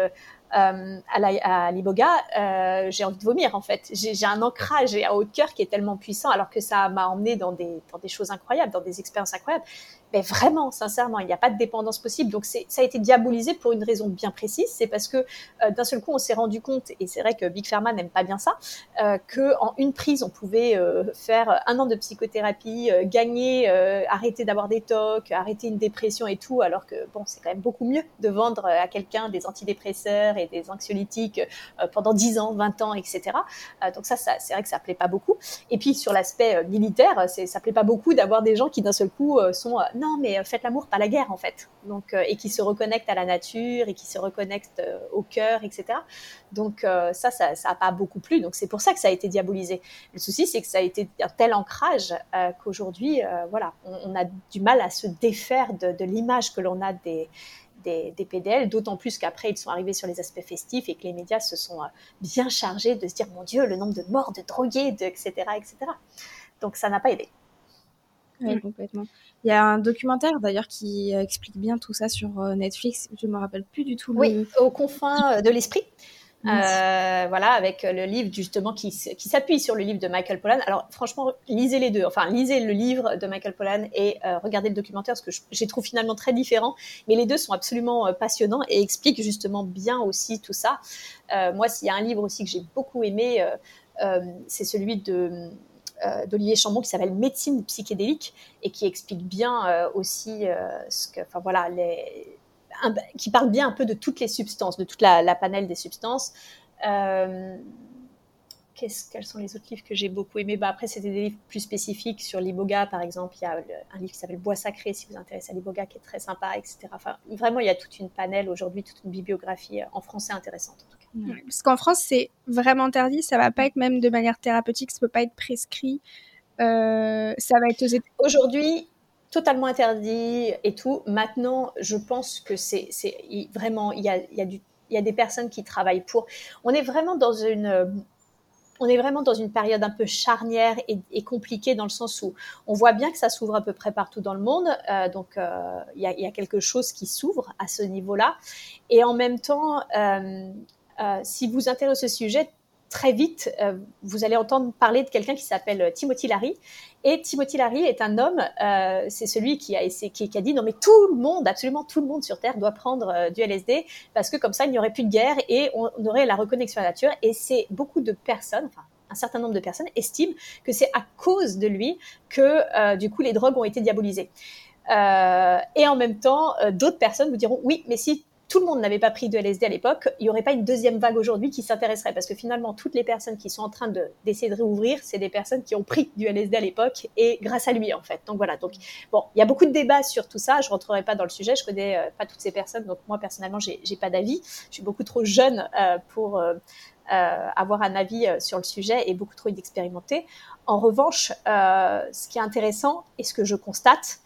euh, à l'iboga, euh, j'ai envie de vomir en fait. J'ai un ancrage et un haut de cœur qui est tellement puissant alors que ça m'a emmené dans des, dans des choses incroyables, dans des expériences incroyables. Mais vraiment, sincèrement, il n'y a pas de dépendance possible. Donc ça a été diabolisé pour une raison bien précise. C'est parce que euh, d'un seul coup, on s'est rendu compte, et c'est vrai que Big Pharma n'aime pas bien ça, euh, qu'en une prise, on pouvait faire un an de psychothérapie, gagner, arrêter d'avoir des tocs, arrêter une dépression et tout, alors que bon, c'est quand même beaucoup mieux de vendre à quelqu'un des antidépresseurs et des anxiolytiques pendant 10 ans, 20 ans, etc. donc ça, ça c'est vrai que ça plaît pas beaucoup. Et puis sur l'aspect militaire, ça plaît pas beaucoup d'avoir des gens qui d'un seul coup sont non, mais euh, faites l'amour, pas la guerre en fait. Donc, euh, et qui se reconnectent à la nature et qui se reconnectent euh, au cœur, etc. Donc ça, ça, ça a pas beaucoup plu. Donc c'est pour ça que ça a été diabolisé. Le souci, c'est que ça a été un tel ancrage qu'aujourd'hui, voilà, on, a du mal à se défaire de, l'image que l'on a des, des, PDL, d'autant plus qu'après ils sont arrivés sur les aspects festifs et que les médias se sont bien chargés de se dire mon Dieu, le nombre de morts, de drogués, de, etc., etc. Donc ça n'a pas aidé. Oui, complètement. Il y a un documentaire d'ailleurs qui euh, explique bien tout ça sur euh, Netflix. Je me rappelle plus du tout. Le... Oui, aux confins euh, de l'esprit. Voilà, avec le livre justement qui, qui s'appuie sur le livre de Michael Pollan. Alors franchement, lisez les deux. Enfin, lisez le livre de Michael Pollan et regardez le documentaire parce que j'ai trouve finalement très différent. Mais les deux sont absolument passionnants et expliquent justement bien aussi tout ça. moi, s'il y a un livre aussi que j'ai beaucoup aimé, c'est celui de euh, d'Olivier Chambon qui s'appelle Médecine psychédélique et qui explique bien euh, aussi euh, ce que, enfin voilà, les, qui parle bien un peu de toutes les substances, de toute la, la panel des substances. Qu'est-ce, quels sont les autres livres que j'ai beaucoup aimés? Bah, Après, c'était des livres plus spécifiques sur l'iboga, par exemple. Il y a un livre qui s'appelle Bois sacré, si vous intéressez à l'iboga, qui est très sympa, etc. Enfin, vraiment, il y a toute une panel aujourd'hui, toute une bibliographie en français intéressante. Parce qu'en France, c'est vraiment interdit. Ça va pas être même de manière thérapeutique. Ça peut pas être prescrit. Euh, ça va être aux Aujourd'hui, totalement interdit et tout. Maintenant, je pense que c'est vraiment, il y a, des personnes qui travaillent pour. On est vraiment dans une on est vraiment dans une période un peu charnière et, compliquée dans le sens où on voit bien que ça s'ouvre à peu près partout dans le monde. Euh, donc, euh, il y, a, quelque chose qui s'ouvre à ce niveau-là. Et en même temps, euh, si vous intéressez ce sujet, très vite, euh, vous allez entendre parler de quelqu'un qui s'appelle Timothy Larry. Et Timothy Larry est un homme, euh, c'est celui qui a, essayé, qui, a dit non mais tout le monde, absolument tout le monde sur Terre doit prendre du LSD parce que comme ça il n'y aurait plus de guerre et on, aurait la reconnexion à la nature. Et c'est beaucoup de personnes, enfin un certain nombre de personnes estiment que c'est à cause de lui que du coup les drogues ont été diabolisées. et en même temps, d'autres personnes vous diront oui, mais si tout le monde n'avait pas pris de LSD à l'époque, il n'y aurait pas une deuxième vague aujourd'hui qui s'intéresserait parce que finalement, toutes les personnes qui sont en train d'essayer de, réouvrir, c'est des personnes qui ont pris du LSD à l'époque et grâce à lui en fait. Donc voilà. Donc bon, il y a beaucoup de débats sur tout ça. Je rentrerai pas dans le sujet. Je connais euh, pas toutes ces personnes, donc moi personnellement, j'ai pas d'avis. Je suis beaucoup trop jeune euh, pour euh, avoir un avis sur le sujet et beaucoup trop inexpérimenté. En revanche, ce qui est intéressant et ce que je constate,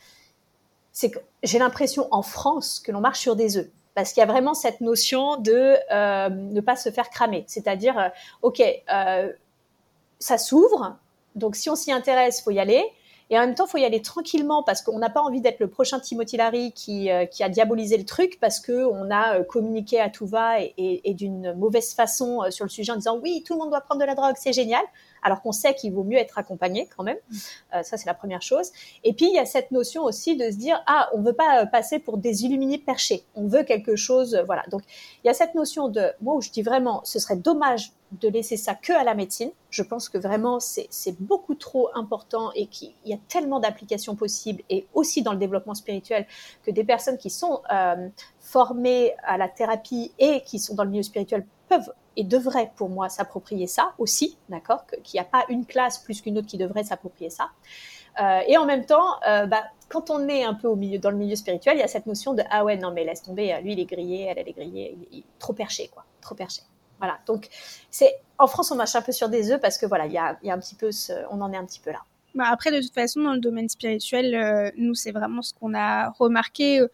c'est que j'ai l'impression en France que l'on marche sur des œufs parce qu'il y a vraiment cette notion de euh, ne pas se faire cramer. C'est-à-dire, euh, ok, euh, ça s'ouvre, donc si on s'y intéresse, faut y aller. Et en même temps, faut y aller tranquillement parce qu'on n'a pas envie d'être le prochain Timothy Larry qui, a diabolisé le truc parce que on a communiqué à tout va et d'une mauvaise façon sur le sujet en disant oui, tout le monde doit prendre de la drogue, c'est génial. Alors qu'on sait qu'il vaut mieux être accompagné quand même. Euh, ça, c'est la première chose. Et puis, il y a cette notion aussi de se dire, ah, on veut pas passer pour des illuminés perchés. On veut quelque chose, voilà. Donc, il y a cette notion de, moi, où je dis vraiment, ce serait dommage de laisser ça que à la médecine. Je pense que vraiment c'est beaucoup trop important et qu'il y a tellement d'applications possibles et aussi dans le développement spirituel que des personnes qui sont euh, formées à la thérapie et qui sont dans le milieu spirituel peuvent et devraient pour moi s'approprier ça aussi, d'accord Qu'il n'y a pas une classe plus qu'une autre qui devrait s'approprier ça. Euh, et en même temps, euh, bah, quand on est un peu au milieu, dans le milieu spirituel, il y a cette notion de ah ouais non mais laisse tomber, lui il est grillé, elle elle est grillée, il est trop perché quoi, trop perché. Voilà. Donc, c'est en France, on marche un peu sur des œufs parce que voilà, il y a, un petit peu, on en est un petit peu là. Bah après, de toute façon, dans le domaine spirituel, euh, nous, c'est vraiment ce qu'on a remarqué.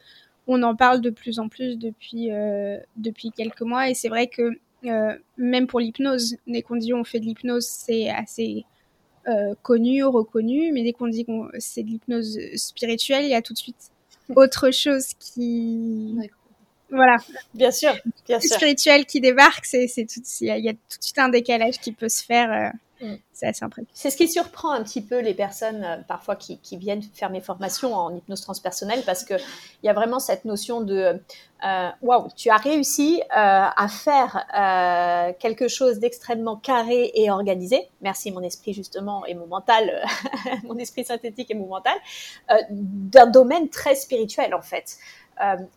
On en parle de plus en plus depuis depuis quelques mois, et c'est vrai que même pour l'hypnose, dès qu'on dit on fait de l'hypnose, c'est assez euh, connu, reconnu, mais dès qu'on dit qu'on c'est de l'hypnose spirituelle, il y a tout de suite autre chose qui voilà bien sûr bien sûr spirituel qui débarque c'est c'est tout il y, a tout de suite un décalage qui peut se faire Mm. C'est assez impressionnant. C'est ce qui surprend un petit peu les personnes euh, parfois qui, viennent faire mes formations en hypnose transpersonnelle parce qu'il y a vraiment cette notion de euh, waouh, tu as réussi euh, à faire quelque chose d'extrêmement carré et organisé. Merci mon esprit justement et mon mental, mon esprit synthétique et mon mental, d'un domaine très spirituel en fait.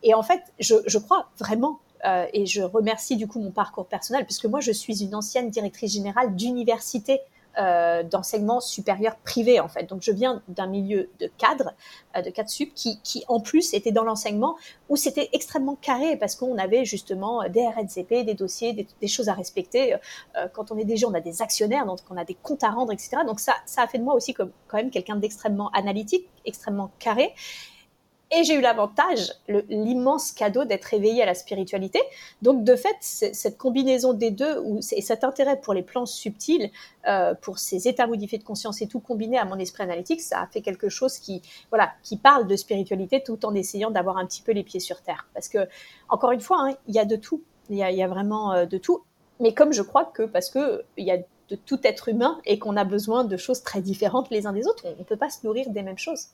et en fait, je, je crois vraiment euh, et je remercie du coup mon parcours personnel, puisque moi je suis une ancienne directrice générale d'université euh, d'enseignement supérieur privé en fait. Donc je viens d'un milieu de cadre, euh, de cadre sup, qui, qui en plus était dans l'enseignement où c'était extrêmement carré parce qu'on avait justement des RNCP, des dossiers, des, choses à respecter. Euh, quand on est des gens, on a des actionnaires, donc on a des comptes à rendre, etc. Donc ça, ça a fait de moi aussi comme quand même quelqu'un d'extrêmement analytique, extrêmement carré. Et j'ai eu l'avantage, l'immense cadeau d'être éveillée à la spiritualité. Donc, de fait, cette combinaison des deux, et cet intérêt pour les plans subtils, euh, pour ces états modifiés de conscience et tout combiné à mon esprit analytique, ça a fait quelque chose qui, voilà, qui parle de spiritualité tout en essayant d'avoir un petit peu les pieds sur terre. Parce que, encore une fois, hein, il y a de tout. Il y a, vraiment euh, de tout. Mais comme je crois que, parce que il y a de tout être humain et qu'on a besoin de choses très différentes les uns des autres, on ne peut pas se nourrir des mêmes choses.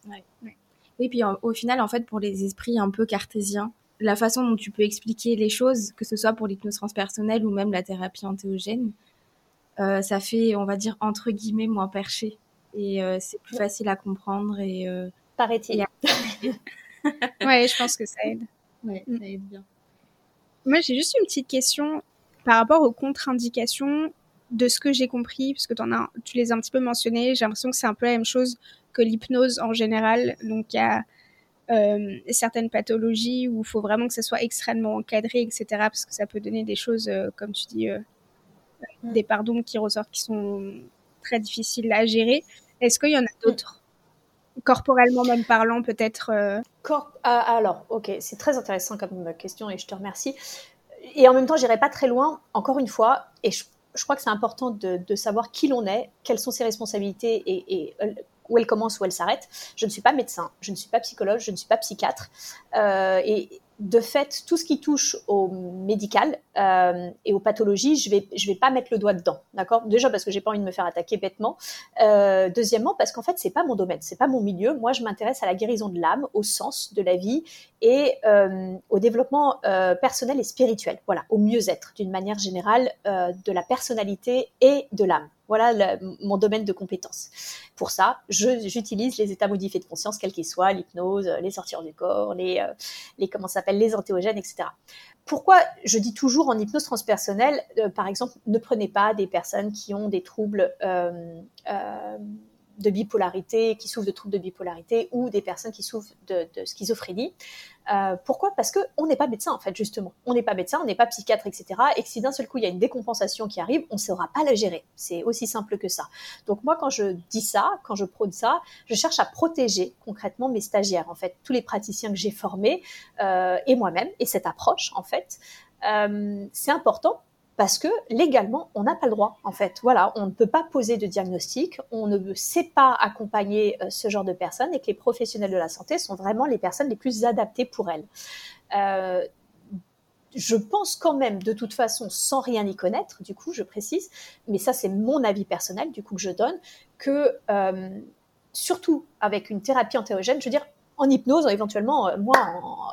Oui, puis au final, en fait, pour les esprits un peu cartésiens, la façon dont tu peux expliquer les choses, que ce soit pour l'hypnose transpersonnelle ou même la thérapie antéogène, euh, ça fait, on va dire, entre guillemets, moins perché. Et euh, c'est plus facile à comprendre. Et, euh, Paraît-il. ouais, je pense que ça aide. Ouais, mm. ça aide bien. Moi, j'ai juste une petite question par rapport aux contre-indications de ce que j'ai compris, parce que en as, tu les as un petit peu mentionnés. J'ai l'impression que c'est un peu la même chose que l'hypnose en général. Donc il y a euh, certaines pathologies où il faut vraiment que ça soit extrêmement encadré, etc. Parce que ça peut donner des choses, euh, comme tu dis, euh, mm. des pardons qui ressortent qui sont très difficiles à gérer. Est-ce qu'il y en a d'autres? Corporellement même parlant peut-être ah, Alors, ok, c'est très intéressant comme question et je te remercie. Et en même temps, j'irai pas très loin. Encore une fois, et je, crois que c'est important de, savoir qui l'on est, quelles sont ses responsabilités et, et où elle commence, où elle s'arrête. Je ne suis pas médecin, je ne suis pas psychologue, je ne suis pas psychiatre. Euh, et de fait, tout ce qui touche au médical euh, et aux pathologies, je vais je vais pas mettre le doigt dedans, d'accord? Déjà parce que j'ai pas envie de me faire attaquer bêtement. Euh, deuxièmement parce qu'en fait c'est pas mon domaine, c'est pas mon milieu. Moi, je m'intéresse à la guérison de l'âme, au sens de la vie et euh, au développement euh, personnel et spirituel. Voilà, au mieux-être d'une manière générale euh, de la personnalité et de l'âme. Voilà mon domaine de compétences. Pour ça, j'utilise les états modifiés de conscience, quels qu'ils soient, l'hypnose, les sorties du corps, les, euh, comment s'appelle, les antéogènes, etc. Pourquoi je dis toujours en hypnose transpersonnelle, euh, par exemple, ne prenez pas des personnes qui ont des troubles euh, de bipolarité, qui souffrent de troubles de bipolarité ou des personnes qui souffrent de, schizophrénie. Euh, pourquoi? Parce qu'on n'est pas médecin, en fait, justement. On n'est pas médecin, on n'est pas psychiatre, etc. Et que si d'un seul coup, il y a une décompensation qui arrive, on ne saura pas la gérer. C'est aussi simple que ça. Donc moi, quand je dis ça, quand je prône ça, je cherche à protéger concrètement mes stagiaires, en fait, tous les praticiens que j'ai formés euh, et moi-même, et cette approche, en fait. Euh, c'est important parce que légalement, on n'a pas le droit, en fait. Voilà, on ne peut pas poser de diagnostic, on ne sait pas accompagner euh, ce genre de personnes et que les professionnels de la santé sont vraiment les personnes les plus adaptées pour elles. Euh, je pense quand même, de toute façon, sans rien y connaître, du coup, je précise, mais ça c'est mon avis personnel, du coup, que je donne, que euh, surtout avec une thérapie antéogène, je veux dire, en hypnose, éventuellement, euh, moi,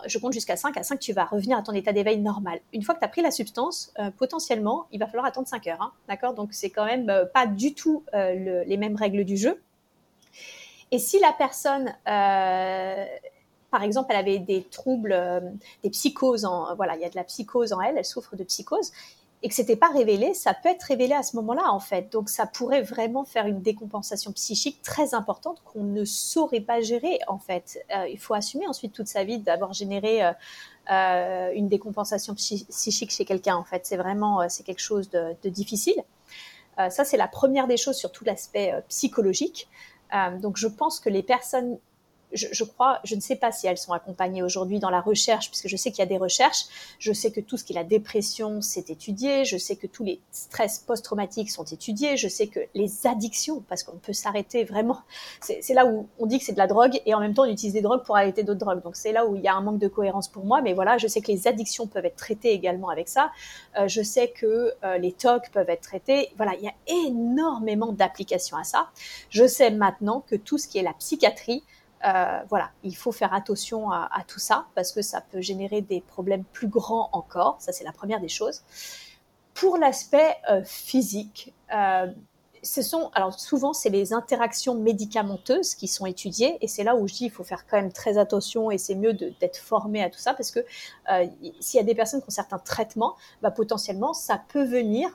je compte jusqu'à 5. À 5, tu vas revenir à ton état d'éveil normal. Une fois que tu as pris la substance, euh, potentiellement, il va falloir attendre 5 heures. Hein, D'accord? Donc, c'est quand même pas du tout les mêmes règles du jeu. Et si la personne par exemple, elle avait des troubles, euh, des psychoses, en, voilà, il y a de la psychose en elle, elle souffre de psychose, et que c'était pas révélé, ça peut être révélé à ce moment-là, en fait. Donc, ça pourrait vraiment faire une décompensation psychique très importante qu'on ne saurait pas gérer, en fait. Euh, il faut assumer ensuite toute sa vie d'avoir généré euh, une décompensation psychique chez quelqu'un, en fait. C'est vraiment, c'est quelque chose de, de difficile. ça, c'est la première des choses sur tout l'aspect psychologique. donc, je pense que les personnes je, crois, je ne sais pas si elles sont accompagnées aujourd'hui dans la recherche, puisque je sais qu'il y a des recherches. Je sais que tout ce qui est la dépression, c'est étudié. Je sais que tous les stress post-traumatiques sont étudiés. Je sais que les addictions, parce qu'on peut s'arrêter vraiment, c'est là où on dit que c'est de la drogue et en même temps on utilise des drogues pour arrêter d'autres drogues. Donc c'est là où il y a un manque de cohérence pour moi. Mais voilà, je sais que les addictions peuvent être traitées également avec ça. Euh, je sais que euh, les TOC peuvent être traités. Voilà, il y a énormément d'applications à ça. Je sais maintenant que tout ce qui est la psychiatrie, euh, voilà, il faut faire attention à, tout ça parce que ça peut générer des problèmes plus grands encore. Ça, c'est la première des choses. Pour l'aspect euh, physique, euh, ce sont, alors souvent, c'est les interactions médicamenteuses qui sont étudiées, et c'est là où je dis il faut faire quand même très attention, et c'est mieux d'être formé à tout ça, parce que s'il y a des personnes qui ont certains traitements, bah, potentiellement, ça peut venir,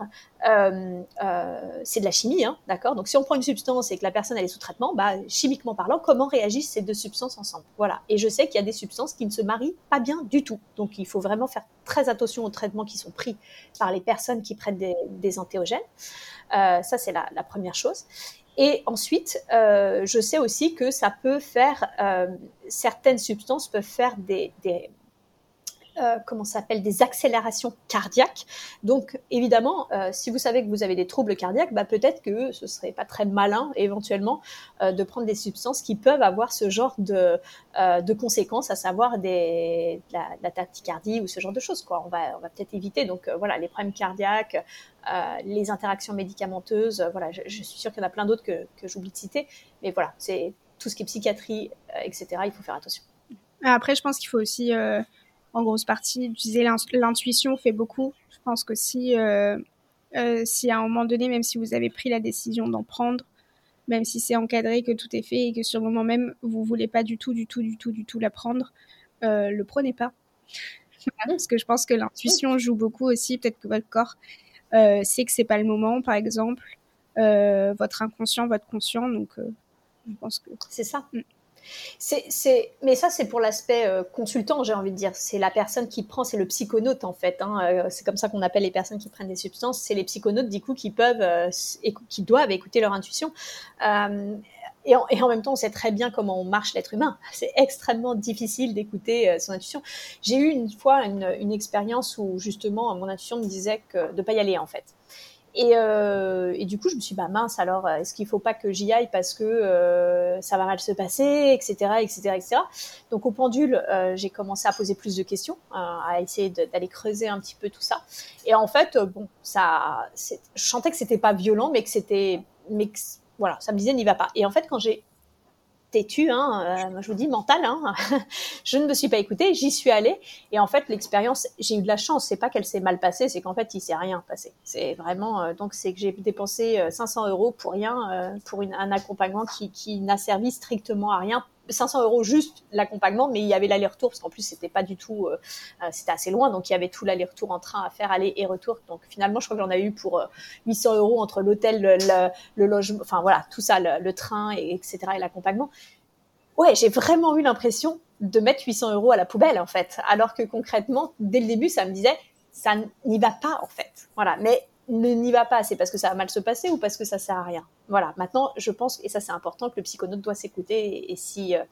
euh, euh, c'est de la chimie, hein, d'accord? Donc si on prend une substance et que la personne elle est sous traitement, bah, chimiquement parlant, comment réagissent ces deux substances ensemble? Voilà. Et je sais qu'il y a des substances qui ne se marient pas bien du tout, donc il faut vraiment faire très attention aux traitements qui sont pris par les personnes qui prennent des, des antéogènes. Euh, ça, c'est la, première chose. Et ensuite, euh, je sais aussi que ça peut faire, euh, certaines substances peuvent faire des, euh, comment s'appelle des accélérations cardiaques. Donc évidemment, euh, si vous savez que vous avez des troubles cardiaques, bah, peut-être que ce serait pas très malin éventuellement euh, de prendre des substances qui peuvent avoir ce genre de, de conséquences, à savoir des, la, la, tachycardie ou ce genre de choses. Quoi. On va, on va peut-être éviter. Donc voilà, les problèmes cardiaques, les interactions médicamenteuses. voilà, je, je, suis sûre qu'il y en a plein d'autres que, que j'oublie de citer, mais voilà, c'est tout ce qui est psychiatrie, etc. Il faut faire attention. Après, je pense qu'il faut aussi en grosse partie. Utiliser l'intuition fait beaucoup. Je pense que si, euh, euh, si à un moment donné, même si vous avez pris la décision d'en prendre, même si c'est encadré, que tout est fait et que sur le moment même, vous voulez pas du tout, du tout, du tout, du tout la prendre, euh, le prenez pas. Parce que je pense que l'intuition joue beaucoup aussi. Peut-être que votre corps sait que c'est pas le moment, par exemple. votre inconscient, votre conscient. Donc, je pense que. C'est ça. Mm. C'est, mais ça, c'est pour l'aspect euh, consultant, j'ai envie de dire. C'est la personne qui prend, c'est le psychonaute en fait. Hein. Euh, c'est comme ça qu'on appelle les personnes qui prennent des substances. C'est les psychonautes du coup qui peuvent, euh, qui doivent écouter leur intuition. Et en, et en, même temps, on sait très bien comment marche l'être humain. C'est extrêmement difficile d'écouter son intuition. J'ai eu une fois une, expérience où justement mon intuition me disait de pas y aller en fait. Et, euh, du coup, je me suis dit, bah mince, alors est-ce qu'il faut pas que j'y aille parce que euh, ça va mal se passer, etc., etc., etc. Donc au pendule, euh, j'ai commencé à poser plus de questions, euh, à essayer d'aller creuser un petit peu tout ça. Et en fait, euh, bon, ça, je sentais que c'était pas violent, mais que c'était, mais voilà, ça me disait n'y va pas. Et en fait, quand j'ai têtu, hein, euh, je vous dis mental. Hein. je ne me suis pas écoutée, j'y suis allée et en fait l'expérience, j'ai eu de la chance. C'est pas qu'elle s'est mal passée, c'est qu'en fait il s'est rien passé. C'est vraiment euh, donc c'est que j'ai dépensé 500 euh, euros pour rien, pour une, un accompagnement qui, qui n'a servi strictement à rien 500 euros juste l'accompagnement, mais il y avait l'aller-retour parce qu'en plus c'était pas du tout, euh, euh, c'était assez loin, donc il y avait tout l'aller-retour en train à faire aller et retour. Donc finalement, je crois que j'en ai eu pour 800 euh, euros entre l'hôtel, le, logement, enfin voilà, tout ça, le, train, et, etc. et l'accompagnement. Ouais, j'ai vraiment eu l'impression de mettre 800 euros à la poubelle en fait, alors que concrètement, dès le début, ça me disait ça n'y va pas en fait. Voilà, mais ne n'y va pas, c'est parce que ça va mal se passer ou parce que ça sert à rien. Voilà. Maintenant, je pense et ça c'est important que le psychonaute doit s'écouter et, si euh,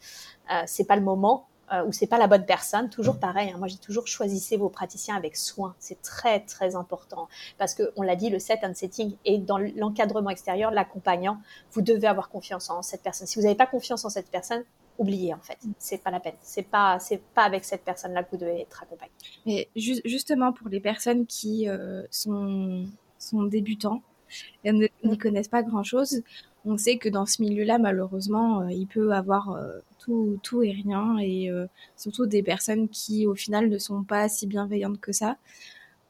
euh, c'est pas le moment euh, ou c'est pas la bonne personne, toujours pareil. Hein, moi, j'ai toujours choisissez vos praticiens avec soin. C'est très très important parce que on l'a dit, le set and setting et dans l'encadrement extérieur, l'accompagnant, vous devez avoir confiance en cette personne. Si vous n'avez pas confiance en cette personne, oubliez en fait. C'est pas la peine. C'est pas, c'est pas avec cette personne-là que vous devez être accompagné. Mais justement pour les personnes qui euh, sont, sont débutants et n'y connaissent pas grand-chose, on sait que dans ce milieu-là, malheureusement, euh, il peut avoir euh, tout, tout et rien, et surtout des personnes qui, au final, ne sont pas si bienveillantes que ça.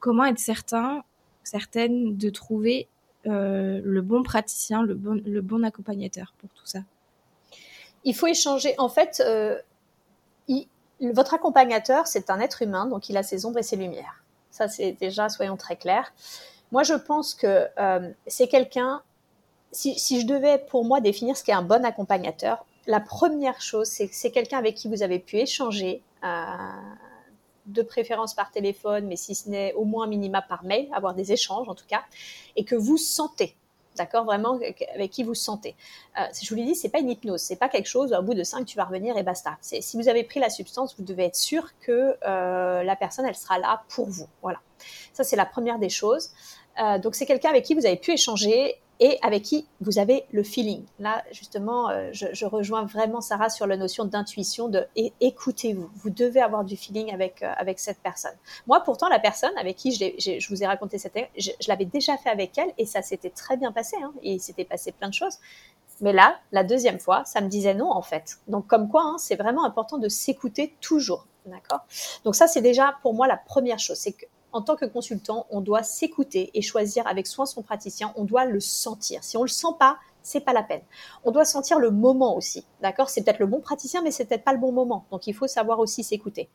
Comment être certain, certaine de trouver le bon praticien, le bon, le bon accompagnateur pour tout ça? Il faut échanger. En fait, euh, votre accompagnateur, c'est un être humain, donc il a ses ombres et ses lumières. Ça, c'est déjà, soyons très clairs. Moi, je pense que euh, c'est quelqu'un, si, je devais pour moi définir ce qu'est un bon accompagnateur, la première chose, c'est que c'est quelqu'un avec qui vous avez pu échanger, euh, de préférence par téléphone, mais si ce n'est au moins minima par mail, avoir des échanges en tout cas, et que vous sentez d'accord Vraiment, avec qui vous sentez. Euh, je vous l'ai dit, c'est pas une hypnose, c'est pas quelque chose, au bout de 5, tu vas revenir et basta. Si vous avez pris la substance, vous devez être sûr que la personne, elle sera là pour vous. Voilà. Ça, c'est la première des choses. Euh, donc, c'est quelqu'un avec qui vous avez pu échanger et avec qui vous avez le feeling. Là, justement, euh, je, rejoins vraiment Sarah sur la notion d'intuition, de écoutez-vous. Vous devez avoir du feeling avec, euh, avec cette personne. Moi, pourtant, la personne avec qui je, je vous ai raconté cette je, je l'avais déjà fait avec elle et ça s'était très bien passé. Hein, et il s'était passé plein de choses. Mais là, la deuxième fois, ça me disait non, en fait. Donc, comme quoi, hein, c'est vraiment important de s'écouter toujours. D'accord? Donc, ça, c'est déjà pour moi la première chose. C'est que en tant que consultant, on doit s'écouter et choisir avec soin son praticien. On doit le sentir. Si on le sent pas, c'est pas la peine. On doit sentir le moment aussi, d'accord? C'est peut-être le bon praticien, mais c'est peut-être pas le bon moment. Donc il faut savoir aussi s'écouter.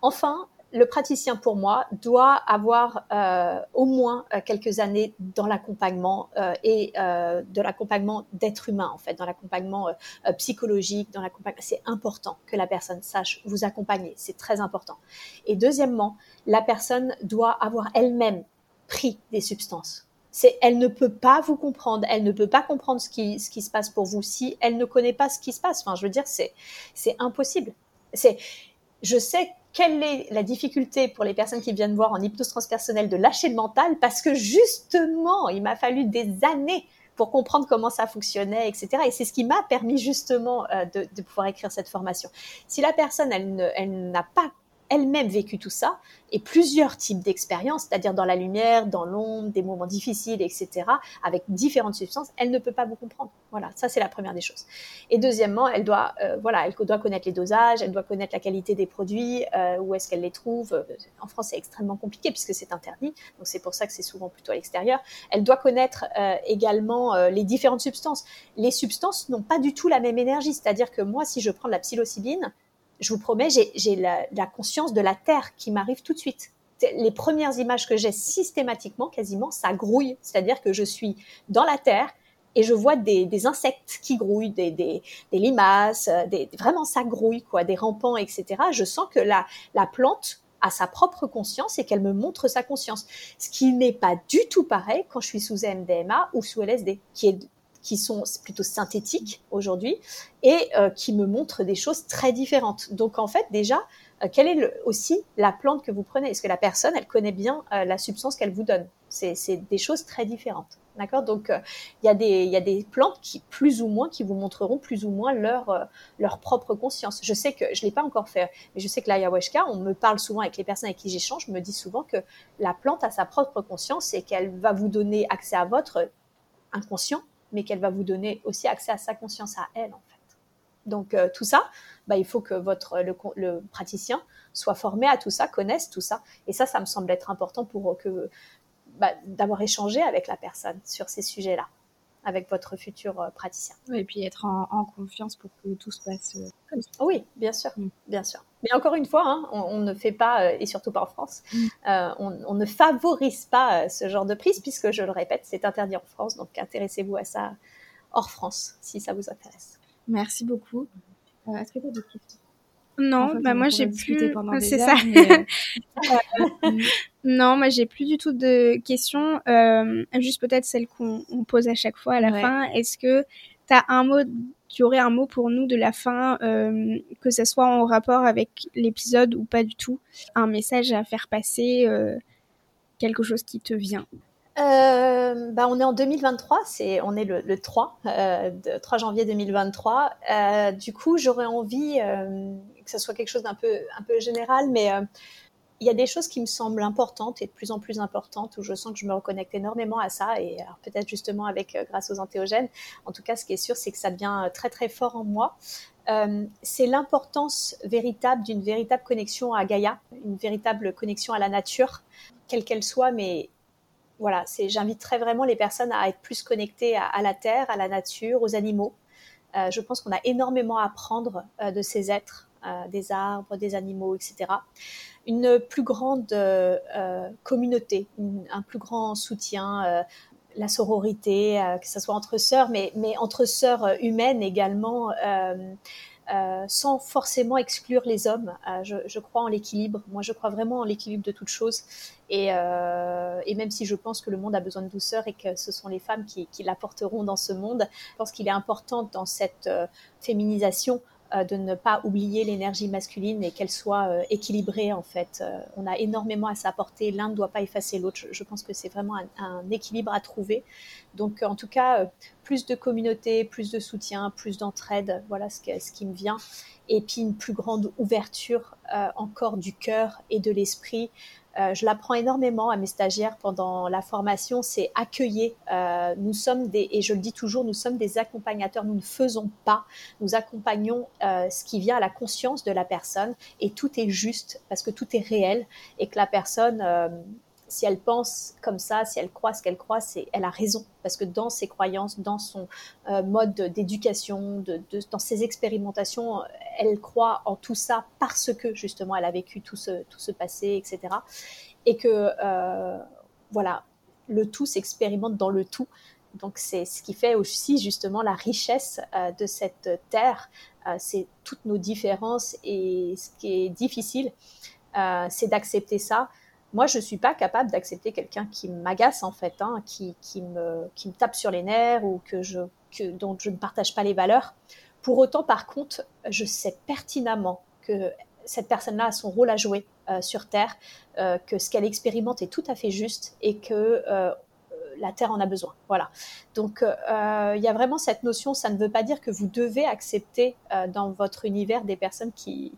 Enfin, le praticien, pour moi, doit avoir euh, au moins euh, quelques années dans l'accompagnement euh, et de l'accompagnement d'être humain, en fait, dans l'accompagnement psychologique, dans l'accompagnement. C'est important que la personne sache vous accompagner, c'est très important. Et deuxièmement, la personne doit avoir elle-même pris des substances. C'est, elle ne peut pas vous comprendre, elle ne peut pas comprendre ce qui, ce qui se passe pour vous si elle ne connaît pas ce qui se passe. Enfin, je veux dire, c'est, c'est impossible. C'est, je sais quelle est la difficulté pour les personnes qui viennent voir en hypnose transpersonnelle de lâcher le mental parce que justement, il m'a fallu des années pour comprendre comment ça fonctionnait, etc. Et c'est ce qui m'a permis justement euh, de, pouvoir écrire cette formation. Si la personne, elle n'a pas elle-même vécu tout ça et plusieurs types d'expériences, c'est-à-dire dans la lumière, dans l'ombre, des moments difficiles, etc., avec différentes substances, elle ne peut pas vous comprendre. Voilà, ça c'est la première des choses. Et deuxièmement, elle doit, euh, voilà, elle doit connaître les dosages, elle doit connaître la qualité des produits, euh, où est-ce qu'elle les trouve. En France, c'est extrêmement compliqué puisque c'est interdit, donc c'est pour ça que c'est souvent plutôt à l'extérieur. Elle doit connaître euh, également les différentes substances. Les substances n'ont pas du tout la même énergie, c'est-à-dire que moi, si je prends de la psilocybine, je vous promets, j'ai la, la, conscience de la Terre qui m'arrive tout de suite. Les premières images que j'ai systématiquement, quasiment, ça grouille. C'est-à-dire que je suis dans la Terre et je vois des, des insectes qui grouillent, des, des, des limaces, des, vraiment ça grouille, quoi, des rampants, etc. Je sens que la, la plante a sa propre conscience et qu'elle me montre sa conscience. Ce qui n'est pas du tout pareil quand je suis sous MDMA ou sous LSD, qui est qui sont plutôt synthétiques aujourd'hui et euh, qui me montrent des choses très différentes. Donc en fait déjà, euh, quelle est aussi la plante que vous prenez? Est-ce que la personne, elle connaît bien euh, la substance qu'elle vous donne? C'est des choses très différentes. D'accord? Donc il y, a des, y a des plantes qui plus ou moins qui vous montreront plus ou moins leur leur propre conscience. Je sais que je l'ai pas encore fait, mais je sais que l'ayahuasca, on me parle souvent avec les personnes avec qui j'échange, me dit souvent que la plante a sa propre conscience et qu'elle va vous donner accès à votre inconscient mais qu'elle va vous donner aussi accès à sa conscience à elle, en fait. Donc euh, tout ça, bah, il faut que votre le, praticien soit formé à tout ça, connaisse tout ça. Et ça, ça me semble être important pour que bah, d'avoir échangé avec la personne sur ces sujets-là avec votre futur euh, praticien. et puis être en, confiance pour que tout se passe euh, comme ça. Oui, bien sûr, mm. bien sûr. Mais encore une fois, hein, on, ne fait pas, euh, et surtout pas en France, mm. on, ne favorise pas ce genre de prise, puisque je le répète, c'est interdit en France. Donc intéressez-vous à ça hors France, si ça vous intéresse. Merci beaucoup. Est-ce que tu as des questions? Non, bah moi j'ai plus. C'est ça. Euh, non, moi j'ai plus du tout de questions. Euh, juste peut-être celle qu'on pose à chaque fois à la fin. Est-ce que tu as un mot, tu aurais un mot pour nous de la fin, euh, que ce soit en rapport avec l'épisode ou pas du tout, un message à faire passer, quelque chose qui te vient? Euh, bah, on est en 2023, c'est, on est le, le 3, euh, 3 janvier 2023. Euh, du coup, j'aurais envie euh, que ce soit quelque chose d'un peu, un peu général, mais euh, il y a des choses qui me semblent importantes et de plus en plus importantes où je sens que je me reconnecte énormément à ça et peut-être justement avec euh, grâce aux antéogènes. En tout cas, ce qui est sûr, c'est que ça devient très très fort en moi. Euh, c'est l'importance véritable d'une véritable connexion à Gaïa, une véritable connexion à la nature, quelle qu'elle soit, mais voilà, j'inviterais vraiment les personnes à être plus connectées à, la terre, à la nature, aux animaux. Euh, je pense qu'on a énormément à apprendre euh, de ces êtres, euh, des arbres, des animaux, etc. Une plus grande euh, euh, communauté, un plus grand soutien, la sororité, que ce soit entre sœurs, mais, mais entre sœurs humaines également. Euh, sans forcément exclure les hommes. Euh, je, crois en l'équilibre. Moi, je crois vraiment en l'équilibre de toutes choses. Et, euh, même si je pense que le monde a besoin de douceur et que ce sont les femmes qui, qui l'apporteront dans ce monde, je pense qu'il est important dans cette féminisation euh, de ne pas oublier l'énergie masculine et qu'elle soit euh, équilibrée en fait. Euh, on a énormément à s'apporter, l'un ne doit pas effacer l'autre. Je, pense que c'est vraiment un, équilibre à trouver. Donc en tout cas, plus de communauté, plus de soutien, plus d'entraide, voilà ce, ce qui me vient. Et puis une plus grande ouverture encore du cœur et de l'esprit euh, je l'apprends énormément à mes stagiaires pendant la formation, c'est accueillir. Euh, nous sommes des, et je le dis toujours, nous sommes des accompagnateurs. Nous ne faisons pas, nous accompagnons euh, ce qui vient à la conscience de la personne et tout est juste parce que tout est réel et que la personne euh, si elle pense comme ça, si elle croit ce qu'elle croit, c'est elle a raison parce que dans ses croyances, dans son euh, mode d'éducation, dans ses expérimentations, elle croit en tout ça parce que justement elle a vécu tout ce tout ce passé, etc. Et que euh, voilà, le tout s'expérimente dans le tout. Donc c'est ce qui fait aussi justement la richesse euh, de cette terre, c'est toutes nos différences et ce qui est difficile, c'est d'accepter ça moi, je suis pas capable d'accepter quelqu'un qui m'agace en fait, hein, qui, qui, me, qui me tape sur les nerfs ou que je, que, dont je ne partage pas les valeurs. Pour autant, par contre, je sais pertinemment que cette personne-là a son rôle à jouer euh, sur Terre, euh, que ce qu'elle expérimente est tout à fait juste et que euh, la Terre en a besoin. Voilà. Donc, euh, il y a vraiment cette notion. Ça ne veut pas dire que vous devez accepter euh, dans votre univers des personnes qui,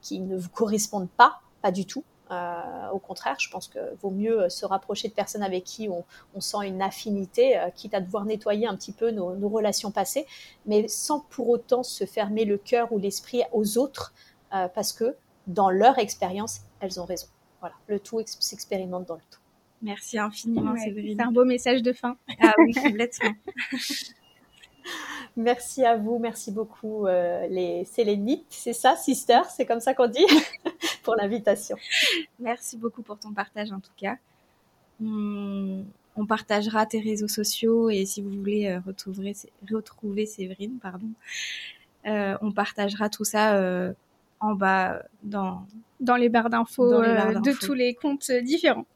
qui ne vous correspondent pas, pas du tout. Euh, au contraire, je pense que vaut mieux se rapprocher de personnes avec qui on, on sent une affinité, euh, quitte à devoir nettoyer un petit peu nos, nos, relations passées, mais sans pour autant se fermer le cœur ou l'esprit aux autres, euh, parce que dans leur expérience, elles ont raison. Voilà, le tout s'expérimente dans le tout. Merci infiniment, ouais, Séverine. C'est un beau message de fin. Ah oui, complètement. Merci à vous, merci beaucoup euh, les Sélénites, c'est ça, sister, c'est comme ça qu'on dit, pour l'invitation. Merci beaucoup pour ton partage en tout cas. On, on, partagera tes réseaux sociaux et si vous voulez euh, retrouver, retrouver Séverine, pardon, euh, on partagera tout ça euh, en bas dans, dans les barres d'infos euh, de tous les comptes différents.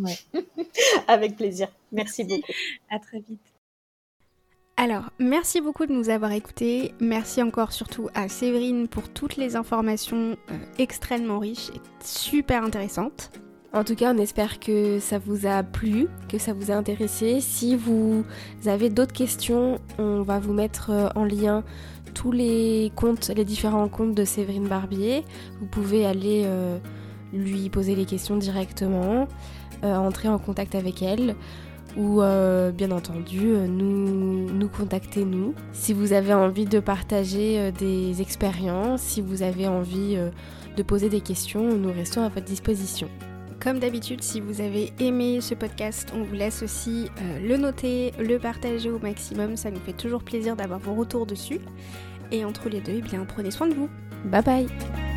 Ouais. Avec plaisir. Merci, merci beaucoup. À très vite. Alors, merci beaucoup de nous avoir écoutés. Merci encore surtout à Séverine pour toutes les informations euh, extrêmement riches et super intéressantes. En tout cas, on espère que ça vous a plu, que ça vous a intéressé. Si vous avez d'autres questions, on va vous mettre euh, en lien tous les comptes, les différents comptes de Séverine Barbier. Vous pouvez aller euh, lui poser les questions directement, entrer en contact avec elle ou euh, bien entendu euh, nous, nous contacter nous. Si vous avez envie de partager euh, des expériences, si vous avez envie de poser des questions, nous restons à votre disposition. Comme d'habitude, si vous avez aimé ce podcast, on vous laisse aussi euh, le noter, le partager au maximum. Ça nous fait toujours plaisir d'avoir vos retours dessus. Et entre les deux, eh bien, prenez soin de vous. Bye bye